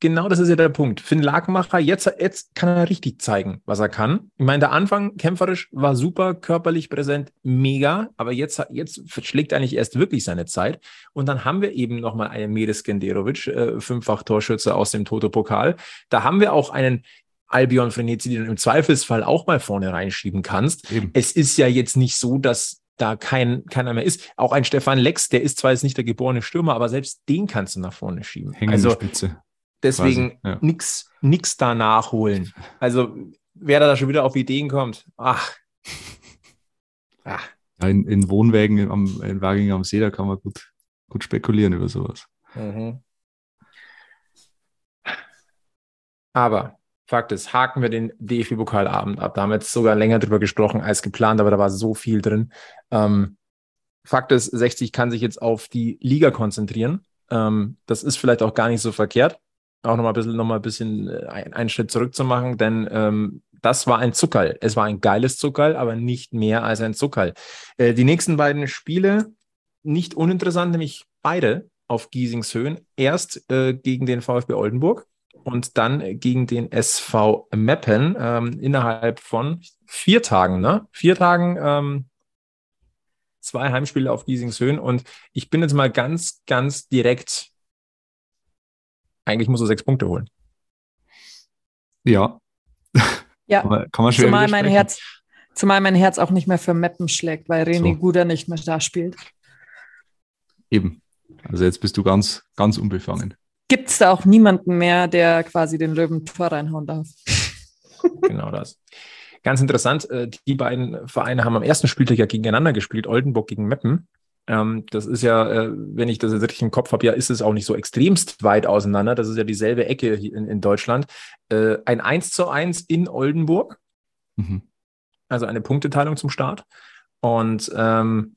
genau das ist ja der Punkt. Finn Lakenmacher, jetzt, jetzt kann er richtig zeigen, was er kann. Ich meine, der Anfang kämpferisch war super, körperlich präsent, mega, aber jetzt, jetzt schlägt eigentlich erst wirklich seine Zeit. Und dann haben wir eben nochmal einen Mede Skenderovic, äh, fünffach Torschütze aus dem Toto-Pokal. Da haben wir auch einen Albion Frenetzi, den du im Zweifelsfall auch mal vorne reinschieben kannst. Eben. Es ist ja jetzt nicht so, dass da kein, keiner mehr ist. Auch ein Stefan Lex, der ist zwar jetzt nicht der geborene Stürmer, aber selbst den kannst du nach vorne schieben. Hängen also Spitze. Deswegen ja. nix, nix da nachholen. Also wer da schon wieder auf Ideen kommt, ach. ach. Ja, in, in Wohnwägen am, in Waging am See, da kann man gut, gut spekulieren über sowas. Mhm. Aber Fakt ist, haken wir den DFB-Pokalabend ab. Da haben wir jetzt sogar länger drüber gesprochen als geplant, aber da war so viel drin. Ähm, Fakt ist, 60 kann sich jetzt auf die Liga konzentrieren. Ähm, das ist vielleicht auch gar nicht so verkehrt. Auch nochmal ein bisschen, noch mal ein bisschen äh, ein- einen Schritt zurückzumachen, denn ähm, das war ein Zuckerl. Es war ein geiles Zuckerl, aber nicht mehr als ein Zuckerl. Äh, die nächsten beiden Spiele, nicht uninteressant, nämlich beide auf Giesingshöhen. Erst äh, gegen den VfB Oldenburg und dann gegen den SV Meppen ähm, innerhalb von vier Tagen, ne? Vier Tagen ähm, zwei Heimspiele auf Giesingshöhen und ich bin jetzt mal ganz, ganz direkt. Eigentlich muss er sechs Punkte holen. Ja, Ja, kann man schwer zumal mein. Herz, zumal mein Herz auch nicht mehr für Meppen schlägt, weil René So. Guder nicht mehr da spielt. Eben. Also jetzt bist du ganz, ganz unbefangen. Gibt es da auch niemanden mehr, der quasi den Löwen Tor reinhauen darf? Genau das. Ganz interessant, äh, die beiden Vereine haben am ersten Spieltag ja gegeneinander gespielt, Oldenburg gegen Meppen. Ähm, das ist ja, äh, wenn ich das jetzt richtig im Kopf habe, ja, ist es auch nicht so extremst weit auseinander. Das ist ja dieselbe Ecke hier in, in Deutschland. Äh, ein 1 zu 1 in Oldenburg, Mhm. also eine Punkteteilung zum Start. Und ähm,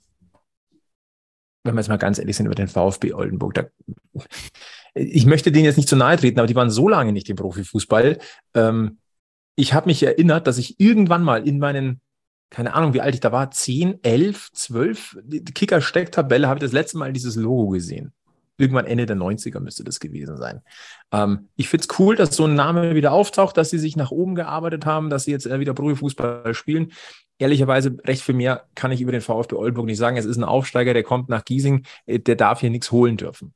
wenn wir jetzt mal ganz ehrlich sind über den VfB Oldenburg, da, ich möchte denen jetzt nicht zu nahe treten, aber die waren so lange nicht im Profifußball. Ähm, ich habe mich erinnert, dass ich irgendwann mal in meinen, keine Ahnung, wie alt ich da war, 10, 11, 12, die Kicker-Stecktabelle habe ich das letzte Mal dieses Logo gesehen. Irgendwann Ende der 90er müsste das gewesen sein. Ähm, ich finde es cool, dass so ein Name wieder auftaucht, dass sie sich nach oben gearbeitet haben, dass sie jetzt äh, wieder Profifußball spielen. Ehrlicherweise, recht viel mehr kann ich über den VfB Oldenburg nicht sagen. Es ist ein Aufsteiger, der kommt nach Giesing, äh, der darf hier nichts holen dürfen.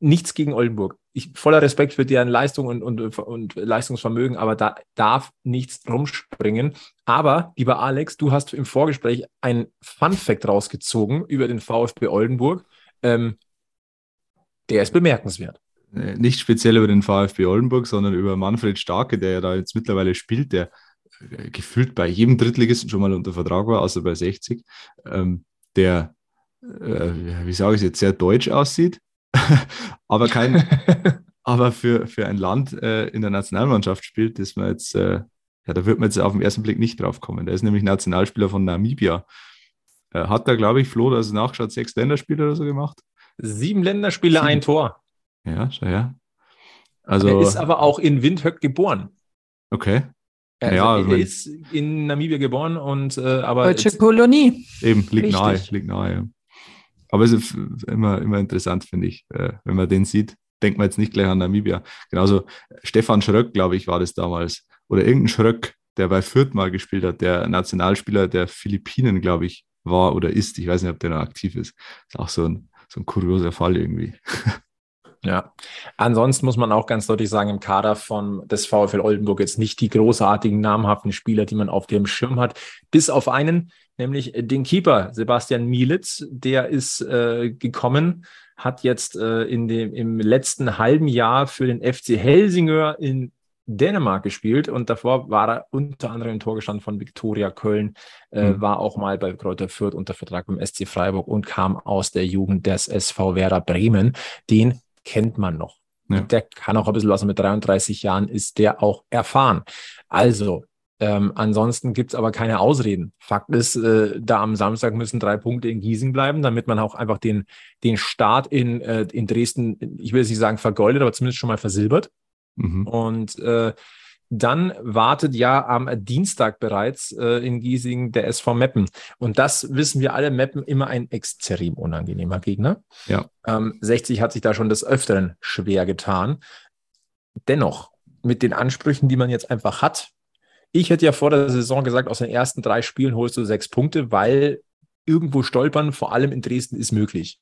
Nichts gegen Oldenburg. Ich, voller Respekt für deren Leistung und, und, und Leistungsvermögen, aber da darf nichts rumspringen. Aber, lieber Alex, du hast im Vorgespräch ein Fun-Fact rausgezogen über den VfB Oldenburg. Ähm, der ist bemerkenswert. Äh, nicht speziell über den VfB Oldenburg, sondern über Manfred Starke, der ja da jetzt mittlerweile spielt, der äh, gefühlt bei jedem Drittligisten schon mal unter Vertrag war, außer bei 60, ähm, der, äh, wie sage ich es jetzt, sehr deutsch aussieht, aber kein, aber für, für ein Land äh, in der Nationalmannschaft spielt, das man jetzt, äh, ja, da wird man jetzt auf den ersten Blick nicht drauf kommen. Der ist nämlich Nationalspieler von Namibia. Äh, hat da, glaube ich, Flo, das nachgeschaut, sechs Länderspiele oder so gemacht? Sieben Länderspiele, Sieben. ein Tor. Ja, schau her. Also, er ist aber auch in Windhoek geboren. Okay. Also ja, er ist in Namibia geboren und äh, aber. Deutsche Kolonie. Eben, liegt Richtig. nahe, liegt nahe. Ja. Aber es ist immer, immer interessant, finde ich, äh, wenn man den sieht. Denkt man jetzt nicht gleich an Namibia. Genauso Stefan Schröck, glaube ich, war das damals. Oder irgendein Schröck, der bei Fürth mal gespielt hat, der Nationalspieler der Philippinen, glaube ich, war oder ist. Ich weiß nicht, ob der noch aktiv ist. Ist auch so ein, so ein kurioser Fall irgendwie. Ja, ansonsten muss man auch ganz deutlich sagen, im Kader von des VfL Oldenburg jetzt nicht die großartigen, namhaften Spieler, die man auf dem Schirm hat, bis auf einen, nämlich den Keeper Sebastian Mielitz, der ist äh, gekommen, hat jetzt äh, in dem, im letzten halben Jahr für den FC Helsingør in Dänemark gespielt und davor war er unter anderem im Torgestand von Viktoria Köln, äh, mhm. war auch mal bei Kräuter Fürth unter Vertrag beim SC Freiburg und kam aus der Jugend des SV Werder Bremen. Den kennt man noch. Ja. Der kann auch ein bisschen was mit 33 Jahren, ist der auch erfahren. Also, ähm, ansonsten gibt's aber keine Ausreden. Fakt ist, äh, da am Samstag müssen drei Punkte in Gießen bleiben, damit man auch einfach den, den Start in, äh, in Dresden, ich will jetzt nicht sagen vergoldet, aber zumindest schon mal versilbert. Mhm. Und äh, dann wartet ja am Dienstag bereits äh, in Giesing der SV Meppen. Und das wissen wir alle, Meppen immer ein extrem unangenehmer Gegner. Ja. Ähm, 60 hat sich da schon des Öfteren schwer getan. Dennoch, mit den Ansprüchen, die man jetzt einfach hat, ich hätte ja vor der Saison gesagt, aus den ersten drei Spielen holst du sechs Punkte, weil irgendwo stolpern, vor allem in Dresden, ist möglich.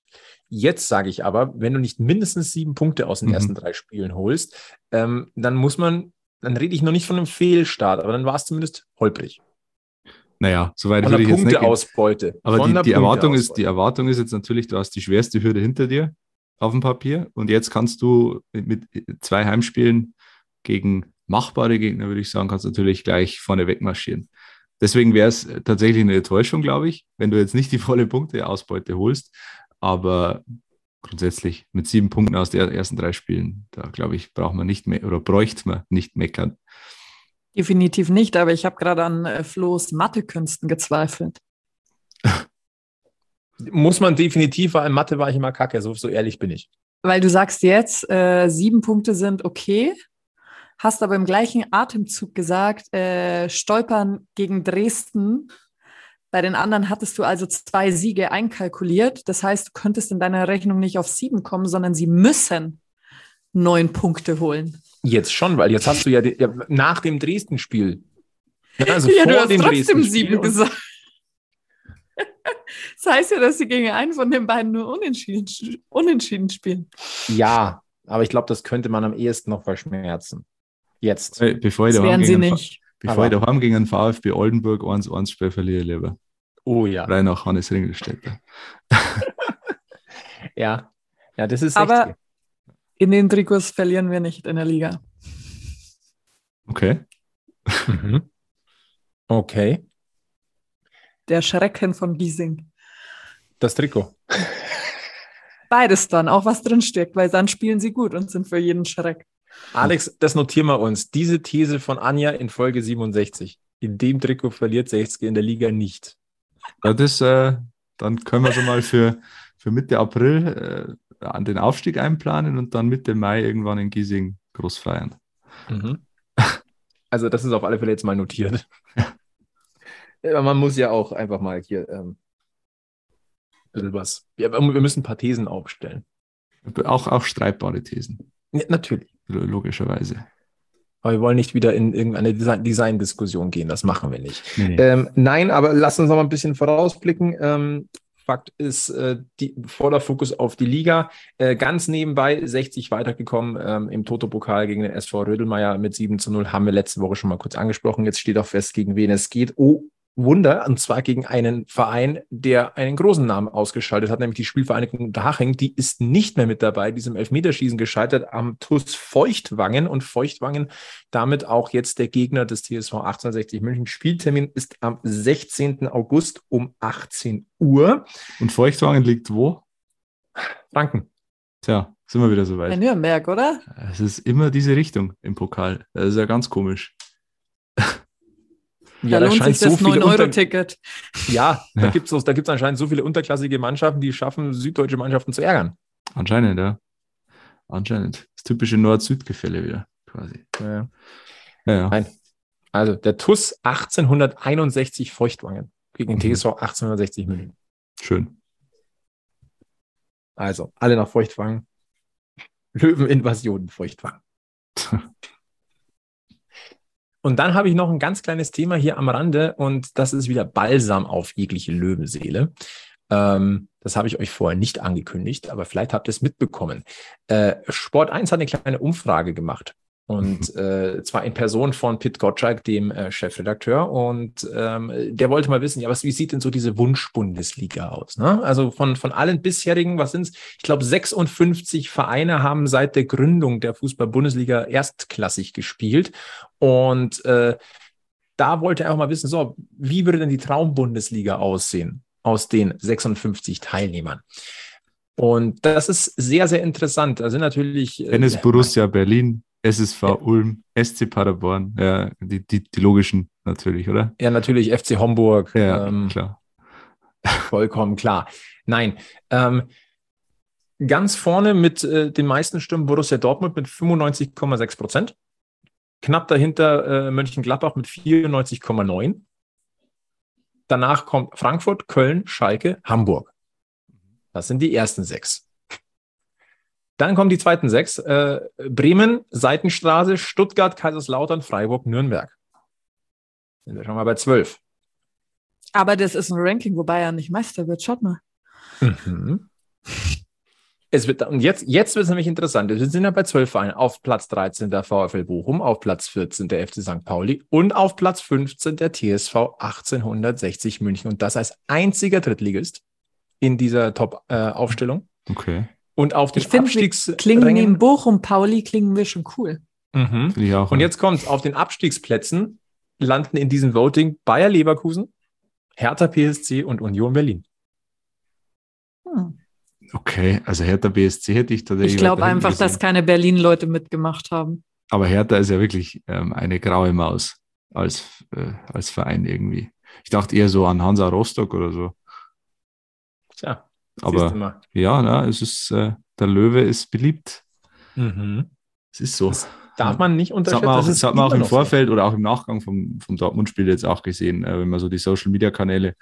Jetzt sage ich aber, wenn du nicht mindestens sieben Punkte aus den mhm. ersten drei Spielen holst, ähm, dann muss man dann rede ich noch nicht von einem Fehlstart, aber dann war es zumindest holprig. Naja, soweit würde ich jetzt nicht. Ausbeute. Aber die, die Erwartung ist, die Erwartung ist jetzt natürlich, du hast die schwerste Hürde hinter dir auf dem Papier und jetzt kannst du mit zwei Heimspielen gegen machbare Gegner, würde ich sagen, kannst du natürlich gleich vorne wegmarschieren. Deswegen wäre es tatsächlich eine Enttäuschung, glaube ich, wenn du jetzt nicht die volle Punkteausbeute holst. Aber grundsätzlich mit sieben Punkten aus den ersten drei Spielen, da glaube ich, braucht man nicht mehr oder bräuchte man nicht meckern. Definitiv nicht, aber ich habe gerade an äh, Flo's Mathekünsten gezweifelt. Muss man definitiv, weil in Mathe war ich immer kacke, so, so ehrlich bin ich. Weil du sagst jetzt, äh, sieben Punkte sind okay, hast aber im gleichen Atemzug gesagt, äh, Stolpern gegen Dresden bei den anderen hattest du also zwei Siege einkalkuliert. Das heißt, du könntest in deiner Rechnung nicht auf sieben kommen, sondern sie müssen neun Punkte holen. Jetzt schon, weil jetzt hast du ja, die, ja nach dem Dresden-Spiel. Also ja, du hast trotzdem sieben gesagt. das heißt ja, dass sie gegen einen von den beiden nur unentschieden, unentschieden spielen. Ja, aber ich glaube, das könnte man am ehesten noch verschmerzen. Jetzt. Bevor ich werden sie nicht. Bevor aber ich daheim gegen den VfB Oldenburg 1-1 spiele, verliere lieber. Oh ja. Rein nach Hannes Ringelstädter. ja. ja, das ist Aber in den Trikots verlieren wir nicht in der Liga. Okay. Mhm. Okay. Der Schrecken von Giesing. Das Trikot. Beides dann, auch was drin steckt, weil dann spielen sie gut und sind für jeden Schreck. Alex, das notieren wir uns. Diese These von Anja in Folge 67. In dem Trikot verliert 60 in der Liga nicht. Das, äh, dann können wir schon mal für, für Mitte April äh, an den Aufstieg einplanen und dann Mitte Mai irgendwann in Giesing groß feiern. Mhm. Also das ist auf alle Fälle jetzt mal notiert. ja, man muss ja auch einfach mal hier ähm, was. Ja, wir müssen ein paar Thesen aufstellen. Auch, auch streitbare Thesen, Ja, natürlich. Lo- logischerweise. Aber wir wollen nicht wieder in irgendeine Design- Design-Diskussion gehen. Das machen wir nicht. Nee, nee. Ähm, nein, aber lass uns noch mal ein bisschen vorausblicken. Ähm, Fakt ist, äh, die, voller Fokus auf die Liga. Äh, ganz nebenbei 60 weitergekommen ähm, im Toto-Pokal gegen den SV Rödelmeier mit 7 zu 0. Haben wir letzte Woche schon mal kurz angesprochen. Jetzt steht auch fest, gegen wen es geht. Oh, Wunder, und zwar gegen einen Verein, der einen großen Namen ausgeschaltet hat, nämlich die Spielvereinigung Unterhaching. Die ist nicht mehr mit dabei, diesem Elfmeterschießen gescheitert am TUS Feuchtwangen und Feuchtwangen damit auch jetzt der Gegner des TSV 1860 München. Spieltermin ist am 16. August um 18 Uhr. Und Feuchtwangen liegt wo? Franken. Tja, sind wir wieder In soweit. Nürnberg, oder? Es ist immer diese Richtung im Pokal. Das ist ja ganz komisch. Da lohnt sich das viele Unter 9-Euro-Ticket. Ja, da Ja. gibt es da gibt's anscheinend so viele unterklassige Mannschaften, die schaffen, süddeutsche Mannschaften zu ärgern. Anscheinend, ja. Anscheinend. Das typische Nord-Süd-Gefälle wieder, quasi. Ja. Ja, ja. Nein. Also der TUS 1861 Feuchtwangen gegen den Mhm. TSV 1860 München. Schön. Also alle nach Feuchtwangen. Löweninvasion Feuchtwangen. Und dann habe ich noch ein ganz kleines Thema hier am Rande und das ist wieder Balsam auf jegliche Löwenseele. Ähm, das habe ich euch vorher nicht angekündigt, aber vielleicht habt ihr es mitbekommen. Äh, Sport 1 hat eine kleine Umfrage gemacht. Und äh, zwar in Person von Pit Gottschalk, dem äh, Chefredakteur. Und ähm, der wollte mal wissen, ja, was, wie sieht denn so diese Wunsch-Bundesliga aus? Ne? Also von, von allen bisherigen, was sind's? Ich glaube, 56 Vereine haben seit der Gründung der Fußball-Bundesliga erstklassig gespielt. Und äh, da wollte er auch mal wissen, so, wie würde denn die Traum-Bundesliga aussehen aus den 56 Teilnehmern? Und das ist sehr, sehr interessant. Da sind natürlich. äh, Tennis Borussia Berlin, SSV Ulm, SC Paderborn. Ja, die, die, die logischen natürlich, oder? Ja, natürlich FC Homburg. Ja, ähm, klar. Vollkommen klar. Nein, ähm, ganz vorne mit äh, den meisten Stimmen Borussia Dortmund mit 95,6 Prozent. Knapp dahinter äh, Mönchengladbach mit 94,9. Danach kommt Frankfurt, Köln, Schalke, Hamburg. Das sind die ersten sechs. Dann kommen die zweiten sechs. Äh, Bremen, Seitenstraße, Stuttgart, Kaiserslautern, Freiburg, Nürnberg. Sind wir schon mal bei zwölf. Aber das ist ein Ranking, wo Bayern nicht Meister wird. Schaut mal. Mhm. Es wird, und jetzt, jetzt wird es nämlich interessant. Wir sind ja bei zwölf Vereinen. Auf Platz 13 der VfL Bochum, auf Platz 14 der FC St. Pauli und auf Platz 15 der TSV 1860 München. Und das als einziger Drittligist in dieser Top-Aufstellung. Okay. Und auf den Ich wir klingen neben Bochum, Pauli, klingen wir schon cool. Mhm. Finde ich auch. Und jetzt kommt's. Auf den Abstiegsplätzen landen in diesem Voting Bayer Leverkusen, Hertha PSC und Union Berlin. Hm. Okay, also Hertha BSC hätte ich tatsächlich. Ich glaube einfach, dass gesehen. keine Berlin-Leute mitgemacht haben. Aber Hertha ist ja wirklich ähm, eine graue Maus als, äh, als Verein irgendwie. Ich dachte eher so an Hansa Rostock oder so. Tja, Aber ja, na, es ist, äh, der Löwe ist beliebt. Mhm. Es ist so. Das Darf man nicht Das unterschätzen. hat man auch, Das das hat man auch im noch so. Vorfeld oder auch im Nachgang vom, vom Dortmund-Spiel jetzt auch gesehen, äh, wenn man so die Social-Media-Kanäle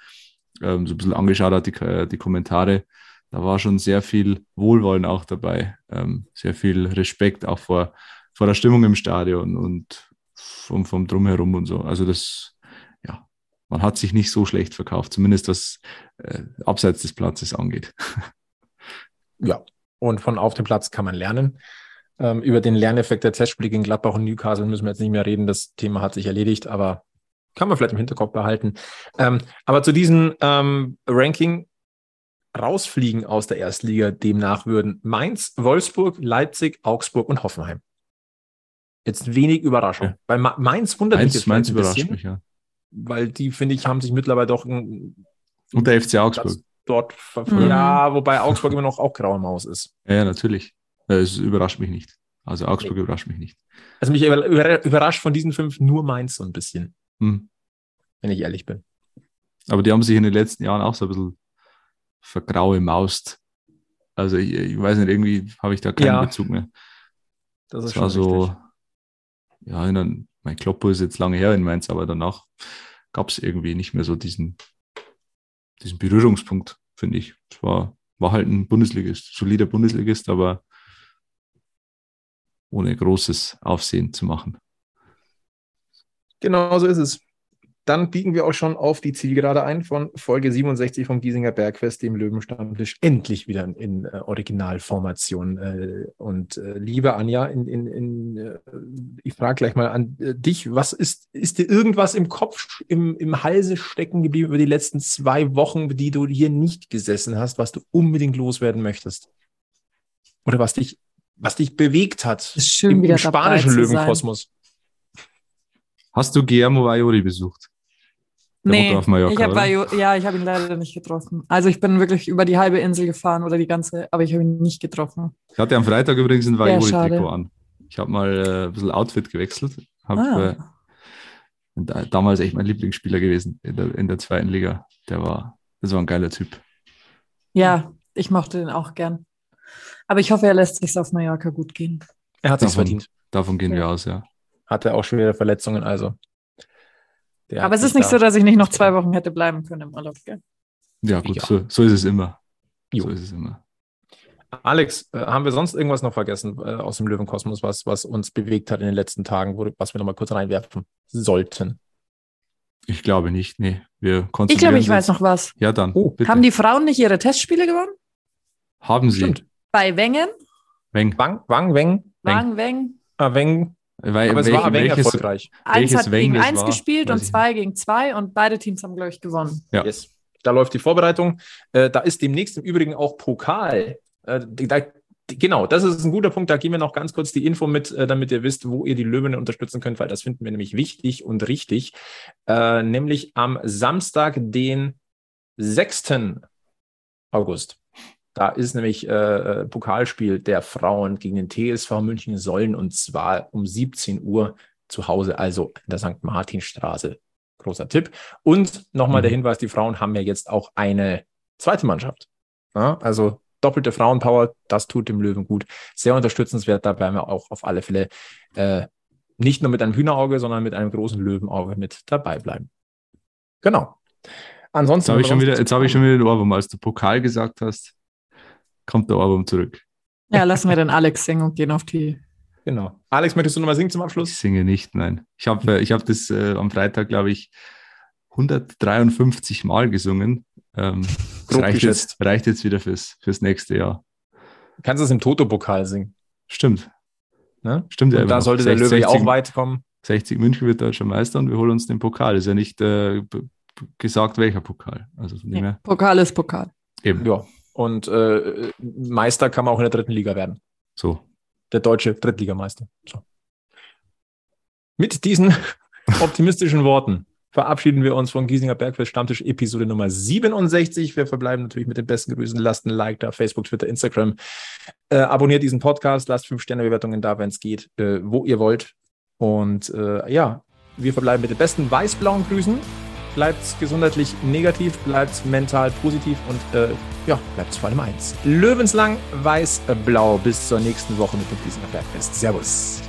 ähm, so ein bisschen angeschaut hat, die, äh, die Kommentare. Da war schon sehr viel Wohlwollen auch dabei, ähm, sehr viel Respekt auch vor, vor der Stimmung im Stadion und vom, vom Drumherum und so. Also das, man hat sich nicht so schlecht verkauft, zumindest was äh, abseits des Platzes angeht. Ja, und von auf dem Platz kann man lernen. Ähm, über den Lerneffekt der Testspiele gegen Gladbach und Newcastle müssen wir jetzt nicht mehr reden. Das Thema hat sich erledigt, aber kann man vielleicht im Hinterkopf behalten. Ähm, aber zu diesem ähm, Ranking rausfliegen aus der Erstliga, demnach würden Mainz, Wolfsburg, Leipzig, Augsburg und Hoffenheim. Jetzt wenig Überraschung. Ja. Bei Ma Mainz wundert mich Mainz, jetzt Mainz ein überrascht bisschen, mich, ja. Weil die, finde ich, haben sich mittlerweile doch ein, Und der FC Augsburg. Dort, Mhm. ja, wobei Augsburg immer noch auch graue Maus ist. Ja, ja, natürlich. Es überrascht mich nicht. Also Augsburg überrascht mich nicht. Also mich über- über- überrascht von diesen fünf nur Mainz so ein bisschen, Hm. wenn ich ehrlich bin. Aber die haben sich in den letzten Jahren auch so ein bisschen vergraue Maust. Also ich, ich weiß nicht, irgendwie habe ich da keinen Ja, Bezug mehr. Das Es war so, ja, in einem, mein Kloppo ist jetzt lange her in Mainz, aber danach gab es irgendwie nicht mehr so diesen, diesen Berührungspunkt, finde ich. Es war war halt ein Bundesligist, solider Bundesligist, aber ohne großes Aufsehen zu machen. Genau so ist es. Dann biegen wir auch schon auf die Zielgerade ein von Folge 67 vom Giesinger Bergfest, dem Löwenstammtisch, endlich wieder in, in äh, Originalformation. Äh, und äh, liebe Anja, in, in, in, äh, ich frage gleich mal an äh, dich, was ist, ist dir irgendwas im Kopf, im, im Halse stecken geblieben über die letzten zwei Wochen, die du hier nicht gesessen hast, was du unbedingt loswerden möchtest? Oder was dich, was dich bewegt hat Ist schön, im, wieder im spanischen. Löwenkosmos? Hast du Guillermo Vaioli besucht? Nee, auf Mallorca, ich habe oder? ja, ich habe ihn leider nicht getroffen. Also ich bin wirklich über die halbe Insel gefahren oder die ganze, aber ich habe ihn nicht getroffen. Ich hatte am Freitag übrigens ein Ja, Vaioli-Trikot an. Ich habe mal äh, ein bisschen Outfit gewechselt. Hab, Ah. äh, da, damals echt mein Lieblingsspieler gewesen in der, in der zweiten Liga. Der war, das war ein geiler Typ. Ja, ich mochte den auch gern. Aber ich hoffe, er lässt sich auf Mallorca gut gehen. Er hat Davon, verdient. davon gehen wir Ja. aus, ja. Hatte auch schwere Verletzungen, also. Der Aber es ist nicht so, dass ich nicht noch zwei Wochen hätte bleiben können im Urlaub. Gell? Ja, gut, Ja. So, so ist es immer. Jo. So ist es immer. Alex, äh, haben wir sonst irgendwas noch vergessen äh, aus dem Löwenkosmos, was, was uns bewegt hat in den letzten Tagen, wo, was wir nochmal kurz reinwerfen sollten? Ich glaube nicht, nee. Wir Ich glaube, ich uns- weiß noch was. Ja, dann. Oh, bitte. Haben die Frauen nicht ihre Testspiele gewonnen? Haben sie. Stimmt. Bei Wengen, Weng. Wang, Wang, Weng, Wang, Weng. ah, Weng, Weil, aber es welch- war welches, erfolgreich. Eins hat gegen eins war, gespielt und zwei gegen zwei und beide Teams haben, glaube ich, gewonnen. Ja. Yes. Da läuft die Vorbereitung. Äh, da ist demnächst im Übrigen auch Pokal. Äh, da, genau, das ist ein guter Punkt. Da geben wir noch ganz kurz die Info mit, äh, damit ihr wisst, wo ihr die Löwen unterstützen könnt, weil das finden wir nämlich wichtig und richtig. Äh, nämlich am Samstag, den 6. August. Da ist nämlich äh, äh, Pokalspiel der Frauen gegen den TSV München Sollen und zwar um 17 Uhr zu Hause, also in der St. Martinstraße. Großer Tipp. Und nochmal Mhm. der Hinweis, die Frauen haben ja jetzt auch eine zweite Mannschaft. Ja, also doppelte Frauenpower, das tut dem Löwen gut. Sehr unterstützenswert, da werden wir auch auf alle Fälle äh, nicht nur mit einem Hühnerauge, sondern mit einem großen Löwenauge mit dabei bleiben. Genau. Ansonsten. Jetzt habe ich, schon wieder, jetzt hab ich schon wieder den Ohrwurm. Als du Pokal gesagt hast, kommt der Ohrwurm zurück. Ja, lassen wir den Alex singen und gehen auf die. Genau. Alex, möchtest du nochmal singen zum Abschluss? Ich singe nicht, nein. Ich habe ich hab das äh, am Freitag, glaube ich, 153 Mal gesungen. Ähm, das reicht jetzt, reicht jetzt wieder fürs, fürs nächste Jahr. Kannst du es im Toto-Pokal singen? Stimmt. Ne? Stimmt ja. Und immer da noch. sollte der 60, Löwe ja auch 60 weit kommen. 60 München wird deutscher Meister und wir holen uns den Pokal. Ist ja nicht äh, gesagt, welcher Pokal. Also von Ja. her. Pokal ist Pokal. Eben. Ja. Und äh, Meister kann man auch in der dritten Liga werden. So. Der deutsche Drittligameister. So. Mit diesen optimistischen Worten verabschieden wir uns von Giesinger Bergfest Stammtisch Episode Nummer 67. Wir verbleiben natürlich mit den besten Grüßen. Lasst ein Like da, Facebook, Twitter, Instagram. Äh, abonniert diesen Podcast, lasst 5-Sterne-Bewertungen da, wenn es geht, äh, wo ihr wollt. Und äh, ja, wir verbleiben mit den besten weiß-blauen Grüßen. Bleibt gesundheitlich negativ, bleibt mental positiv und äh, ja, bleibt vor allem eins. Löwenslang weiß-blau. Bis zur nächsten Woche mit dem Giesinger Bergfest. Servus.